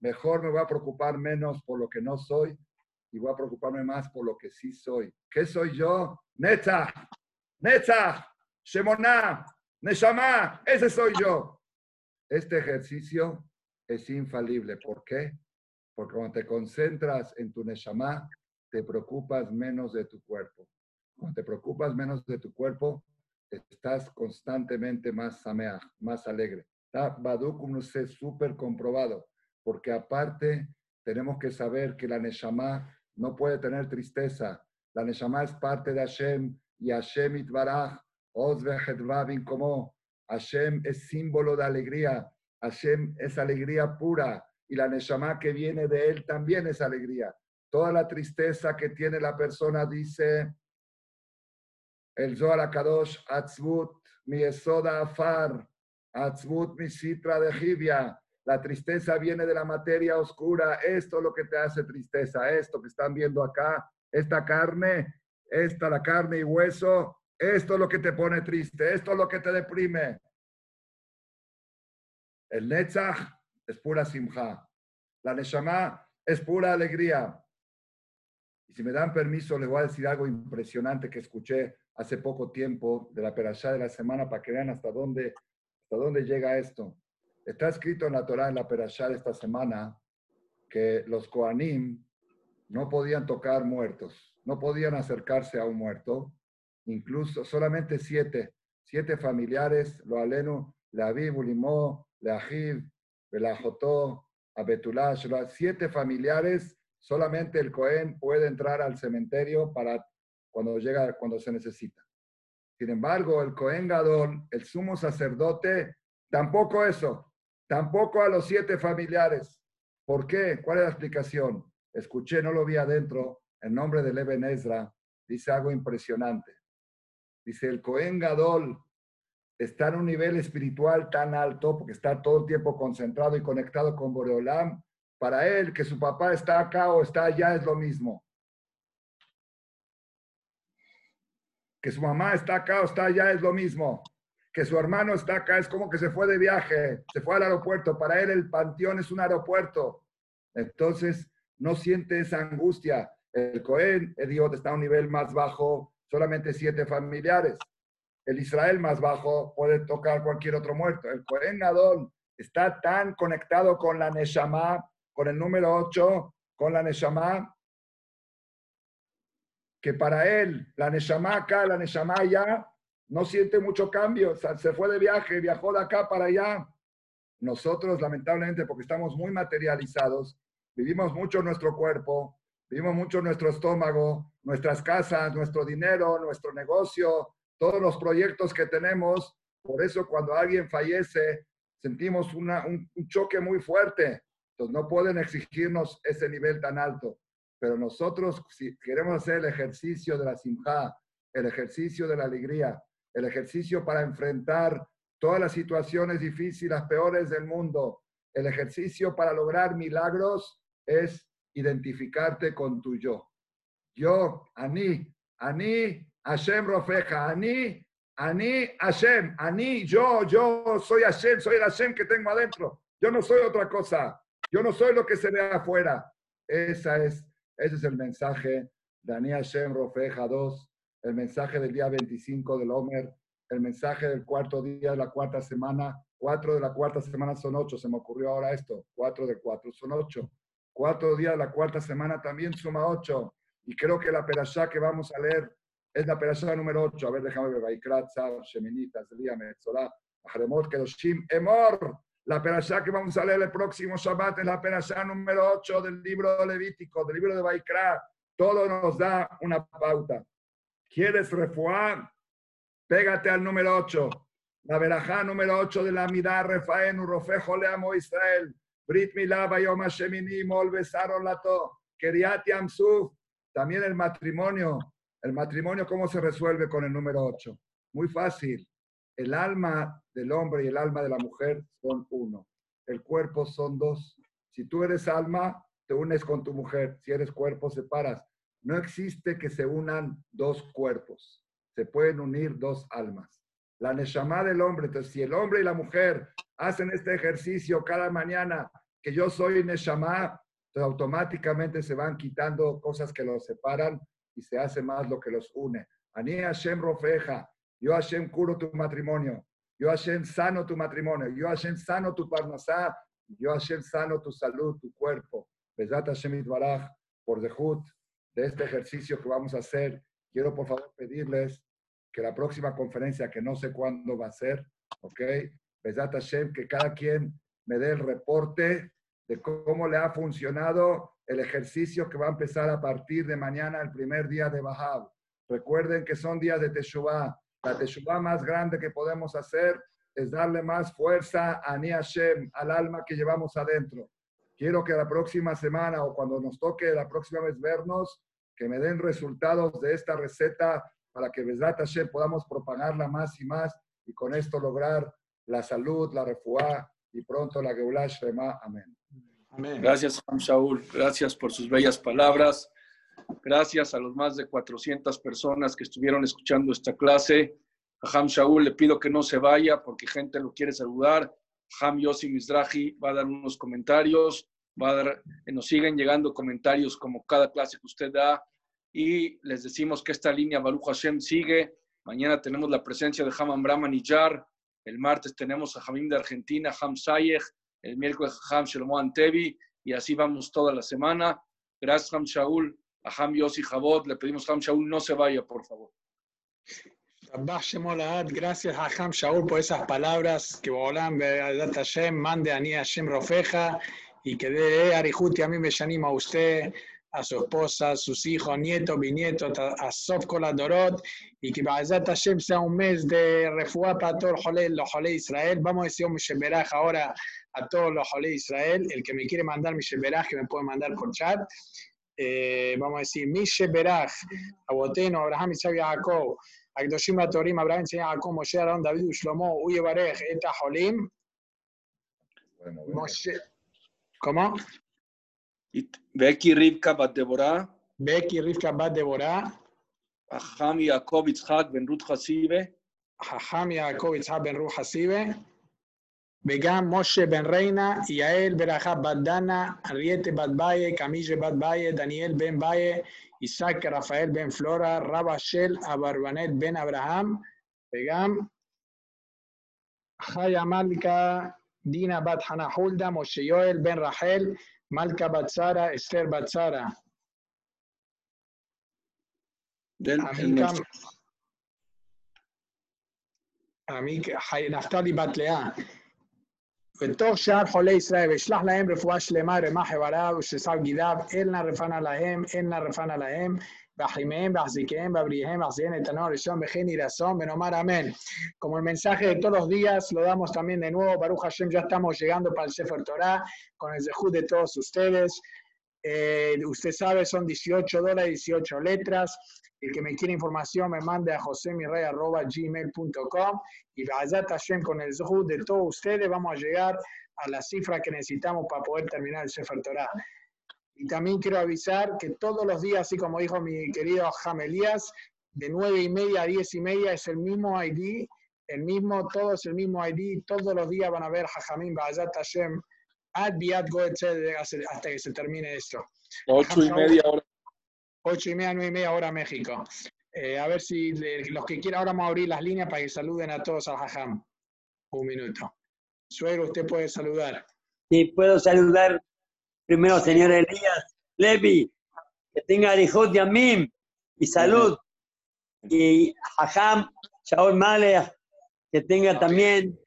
Mejor me voy a preocupar menos por lo que no soy y voy a preocuparme más por lo que sí soy. ¿Qué soy yo? Neta, Neta, Shemona, Neshama, ese soy yo. Este ejercicio es infalible. ¿Por qué? Porque cuando te concentras en tu Neshama, te preocupas menos de tu cuerpo. Cuando te preocupas menos de tu cuerpo, estás constantemente más sameach, más alegre. Badukum sé súper comprobado, porque aparte tenemos que saber que la Neshama no puede tener tristeza. La Neshama es parte de Hashem y Hashem Itbaraj, Oz como Hashem es símbolo de alegría. Hashem es alegría pura y la Neshama que viene de él también es alegría. Toda la tristeza que tiene la persona, dice el Zohar Akadosh, Atzvut, mi esoda afar, Atzvut, mi citra de jibia. La tristeza viene de la materia oscura. Esto es lo que te hace tristeza. Esto que están viendo acá, esta carne, esta la carne y hueso, esto es lo que te pone triste. Esto es lo que te deprime. El Netzach es pura simja. La Neshama es pura alegría. Y si me dan permiso, les voy a decir algo impresionante que escuché hace poco tiempo de la perashá de la semana para que vean hasta dónde, hasta dónde llega esto. Está escrito en la Torah, en la perashá de esta semana, que los Koanim no podían tocar muertos, no podían acercarse a un muerto, incluso solamente siete, siete familiares, lo aleno, la Ulimó, Leajiv, Belajotó, Abetulash, siete familiares, solamente el Cohen puede entrar al cementerio para cuando llega, cuando se necesita. Sin embargo, el Cohen Gadol, el sumo sacerdote, tampoco eso, tampoco a los siete familiares. ¿Por qué? ¿Cuál es la explicación? Escuché, no lo vi adentro, en nombre de Eben Ezra, dice algo impresionante. Dice, el Cohen Gadol está en un nivel espiritual tan alto, porque está todo el tiempo concentrado y conectado con Boreolam, para él que su papá está acá o está allá es lo mismo. Que su mamá está acá o está allá es lo mismo. Que su hermano está acá es como que se fue de viaje, se fue al aeropuerto. Para él el panteón es un aeropuerto. Entonces no siente esa angustia. El Cohen, el Dios está a un nivel más bajo, solamente siete familiares el Israel más bajo puede tocar cualquier otro muerto. El Cohen Gadol está tan conectado con la Neshama, con el número 8, con la Neshama, que para él, la Neshama acá, la Neshama allá, no siente mucho cambio. se fue de viaje, viajó de acá para allá. Nosotros, lamentablemente, porque estamos muy materializados, vivimos mucho nuestro cuerpo, vivimos mucho nuestro estómago, nuestras casas, nuestro dinero, nuestro negocio, todos los proyectos que tenemos. Por eso cuando alguien fallece, sentimos un, choque muy fuerte. Entonces no pueden exigirnos ese nivel tan alto. Pero nosotros, si queremos hacer el ejercicio de la simja, el ejercicio de la alegría, el ejercicio para enfrentar todas las situaciones difíciles, las peores del mundo, el ejercicio para lograr milagros es identificarte con tu yo. Yo, Ani, Ani Hashem Rofeja, Ani, Ani, Hashem, Ani, yo, yo soy Hashem, soy el Hashem que tengo adentro. Yo no soy otra cosa. Yo no soy lo que se ve afuera. Esa es, ese es el mensaje de Ani Hashem Rofeja 2, el mensaje del día 25 del Omer, el mensaje del cuarto día de la cuarta semana. Cuatro de la cuarta semana son ocho, se me ocurrió ahora esto. Cuatro de cuatro son ocho. Cuatro días de la cuarta semana también suma ocho. Y creo que la perashá que vamos a leer es la perashá número 8. A ver, déjame ver. Vaikrat, Tzar, Sheminita, Zriya, Metzorah, Ahremot, Kedoshim, Emor. La perashá que vamos a leer el próximo Shabbat es la perashá número 8 del libro Levítico, del libro de Vaikrat. Todo nos da una pauta. ¿Quieres refuar? Pégate al número 8. La verajá número 8 de la Midá, Refaen, Urofejo, Leamo Israel. Brit Milá, Bayom Hashemini, Mol Lato. Keriat Yamsuf. También el matrimonio el matrimonio, ¿cómo se resuelve con el número 8? Muy fácil. El alma del hombre y el alma de la mujer son uno. El cuerpo son dos. Si tú eres alma, te unes con tu mujer. Si eres cuerpo, separas. No existe que se unan dos cuerpos. se pueden unir dos almas. La Neshama del hombre, entonces si el hombre y la mujer hacen este ejercicio cada mañana, que yo soy Neshama, entonces automáticamente se van quitando cosas que los separan y se hace más lo que los une. Ani Hashem Rofeja, yo Hashem curo tu matrimonio, yo Hashem sano tu matrimonio, yo Hashem sano tu parnasá, yo Hashem sano tu salud, tu cuerpo. Besat Hashem Itbaraj, por dejut de este ejercicio que vamos a hacer, quiero por favor pedirles que la próxima conferencia, que no sé cuándo va a ser, ¿ok? Besat Hashem, que cada quien me dé el reporte de cómo le ha funcionado el ejercicio que va a empezar a partir de mañana, el primer día de Bahab. Recuerden que son días de Teshuvah. La Teshuvah más grande que podemos hacer es darle más fuerza a Ni Hashem, al alma que llevamos adentro. Quiero que la próxima semana o cuando nos toque la próxima vez vernos, que me den resultados de esta receta para que Besrat Hashem podamos propagarla más y más y con esto lograr la salud, la refuá y pronto la Geulah Shema. Amén. Amén. Gracias, Ham Shaul. Gracias por sus bellas palabras. Gracias a los más de 400 personas que estuvieron escuchando esta clase. A Ham Shaul le pido que no se vaya porque gente lo quiere saludar. Ham Yossi Mizrahi va a dar unos comentarios. Va a dar, nos siguen llegando comentarios como cada clase que usted da. Y les decimos que esta línea Baruch Hashem sigue. Mañana tenemos la presencia de Ham Brahman Nijar. El martes tenemos a Hamim de Argentina, Ham Sayech. El miércoles Ham Shlomo Antevi. Y así vamos toda la semana. Gracias, Ham Shaul. A Ham Yossi Jabot. Le pedimos, Ham Shaul, no se vaya, por favor. Gracias a Ham Shaul por esas palabras que Bolam Hashem mande a Ni Hashem Rofeja y que dé Arijuti a mí me anima a usted, a su esposa, sus hijos, nietos, bisnietos, a Sofkola Dorot, y que Ba'azat Hashem sea un mes de refugio para todos los Jolé, los Israel. Vamos a decir un Misheberaj ahora a todos los Jolé Israel. El que me quiere mandar Misheberaj, que me puede mandar por chat. Eh, vamos a decir Misheberaj, Aboteno, Abraham Isaac Jacob, Akdoshim Batorim, Abraham Isaac Jacob, Moshe Aarón, David Ushlomo, Uyebarej, Eta Jolim. Moshe. ¿Cómo? Becky Rivka Bat Deborah. Becky Rivka Bat Deborah. Aham Yaakov Yitzhak Ben Ruth Hasibe. חכם יעקב יצחק בן רוח חסיבה, וגם משה בן ריינה, יעל ברכה בת דנה, ארייטה בת באיה, קמיז'ה בת באיה, דניאל בן באיה, עיסק רפאל בן פלורה, רבא של אברבנט בן אברהם, וגם חיה מלכה דינה בת חנה חולדה, משה יואל בן רחל, מלכה בת שרה, אסתר בת שרה. עמיק נפתלי בת לאה. בתוך שאר חולי ישראל, וישלח להם רפואה שלמה, רמ"ח איבריו ושסב גידיו, אל נא רפנה להם, אל נא רפנה להם, Bajimén, Bajiquén, Babrihem, Bajien, Etanor, Generación, Benomar, Amén. Como el mensaje de todos los días, lo damos también de nuevo. Baruch Hashem, ya estamos llegando para el Sefer Torah con el Zehud de todos ustedes. Eh, usted sabe, son 18 dólares, 18 letras. El que me quiere información me mande a josemirrey.gmail.com y Bazat Hashem con el Zehud de todos ustedes. Vamos a llegar a la cifra que necesitamos para poder terminar el Sefer Torah. Y también quiero avisar que todos los días, así como dijo mi querido Jamelías, de 9 y media a 10 y media es el mismo ID, el mismo, todo es el mismo ID, todos los días van a ver Jajamim Bazat Hashem Ad Biat hasta que se termine esto. 8 y media hora 8 y media, 9 y media hora México. Eh, a ver si le, los que quieran, ahora vamos a abrir las líneas para que saluden a todos al Jajam. Un minuto. Suegro, usted puede saludar. Sí, puedo saludar primero, señor Elías Levi, que tenga Arijot y Amim y salud. Y Jajam, Shaul Maleh, que tenga también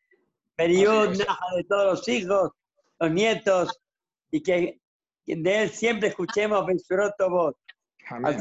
periodo de todos los hijos, los nietos, y que de él siempre escuchemos voz. Amén.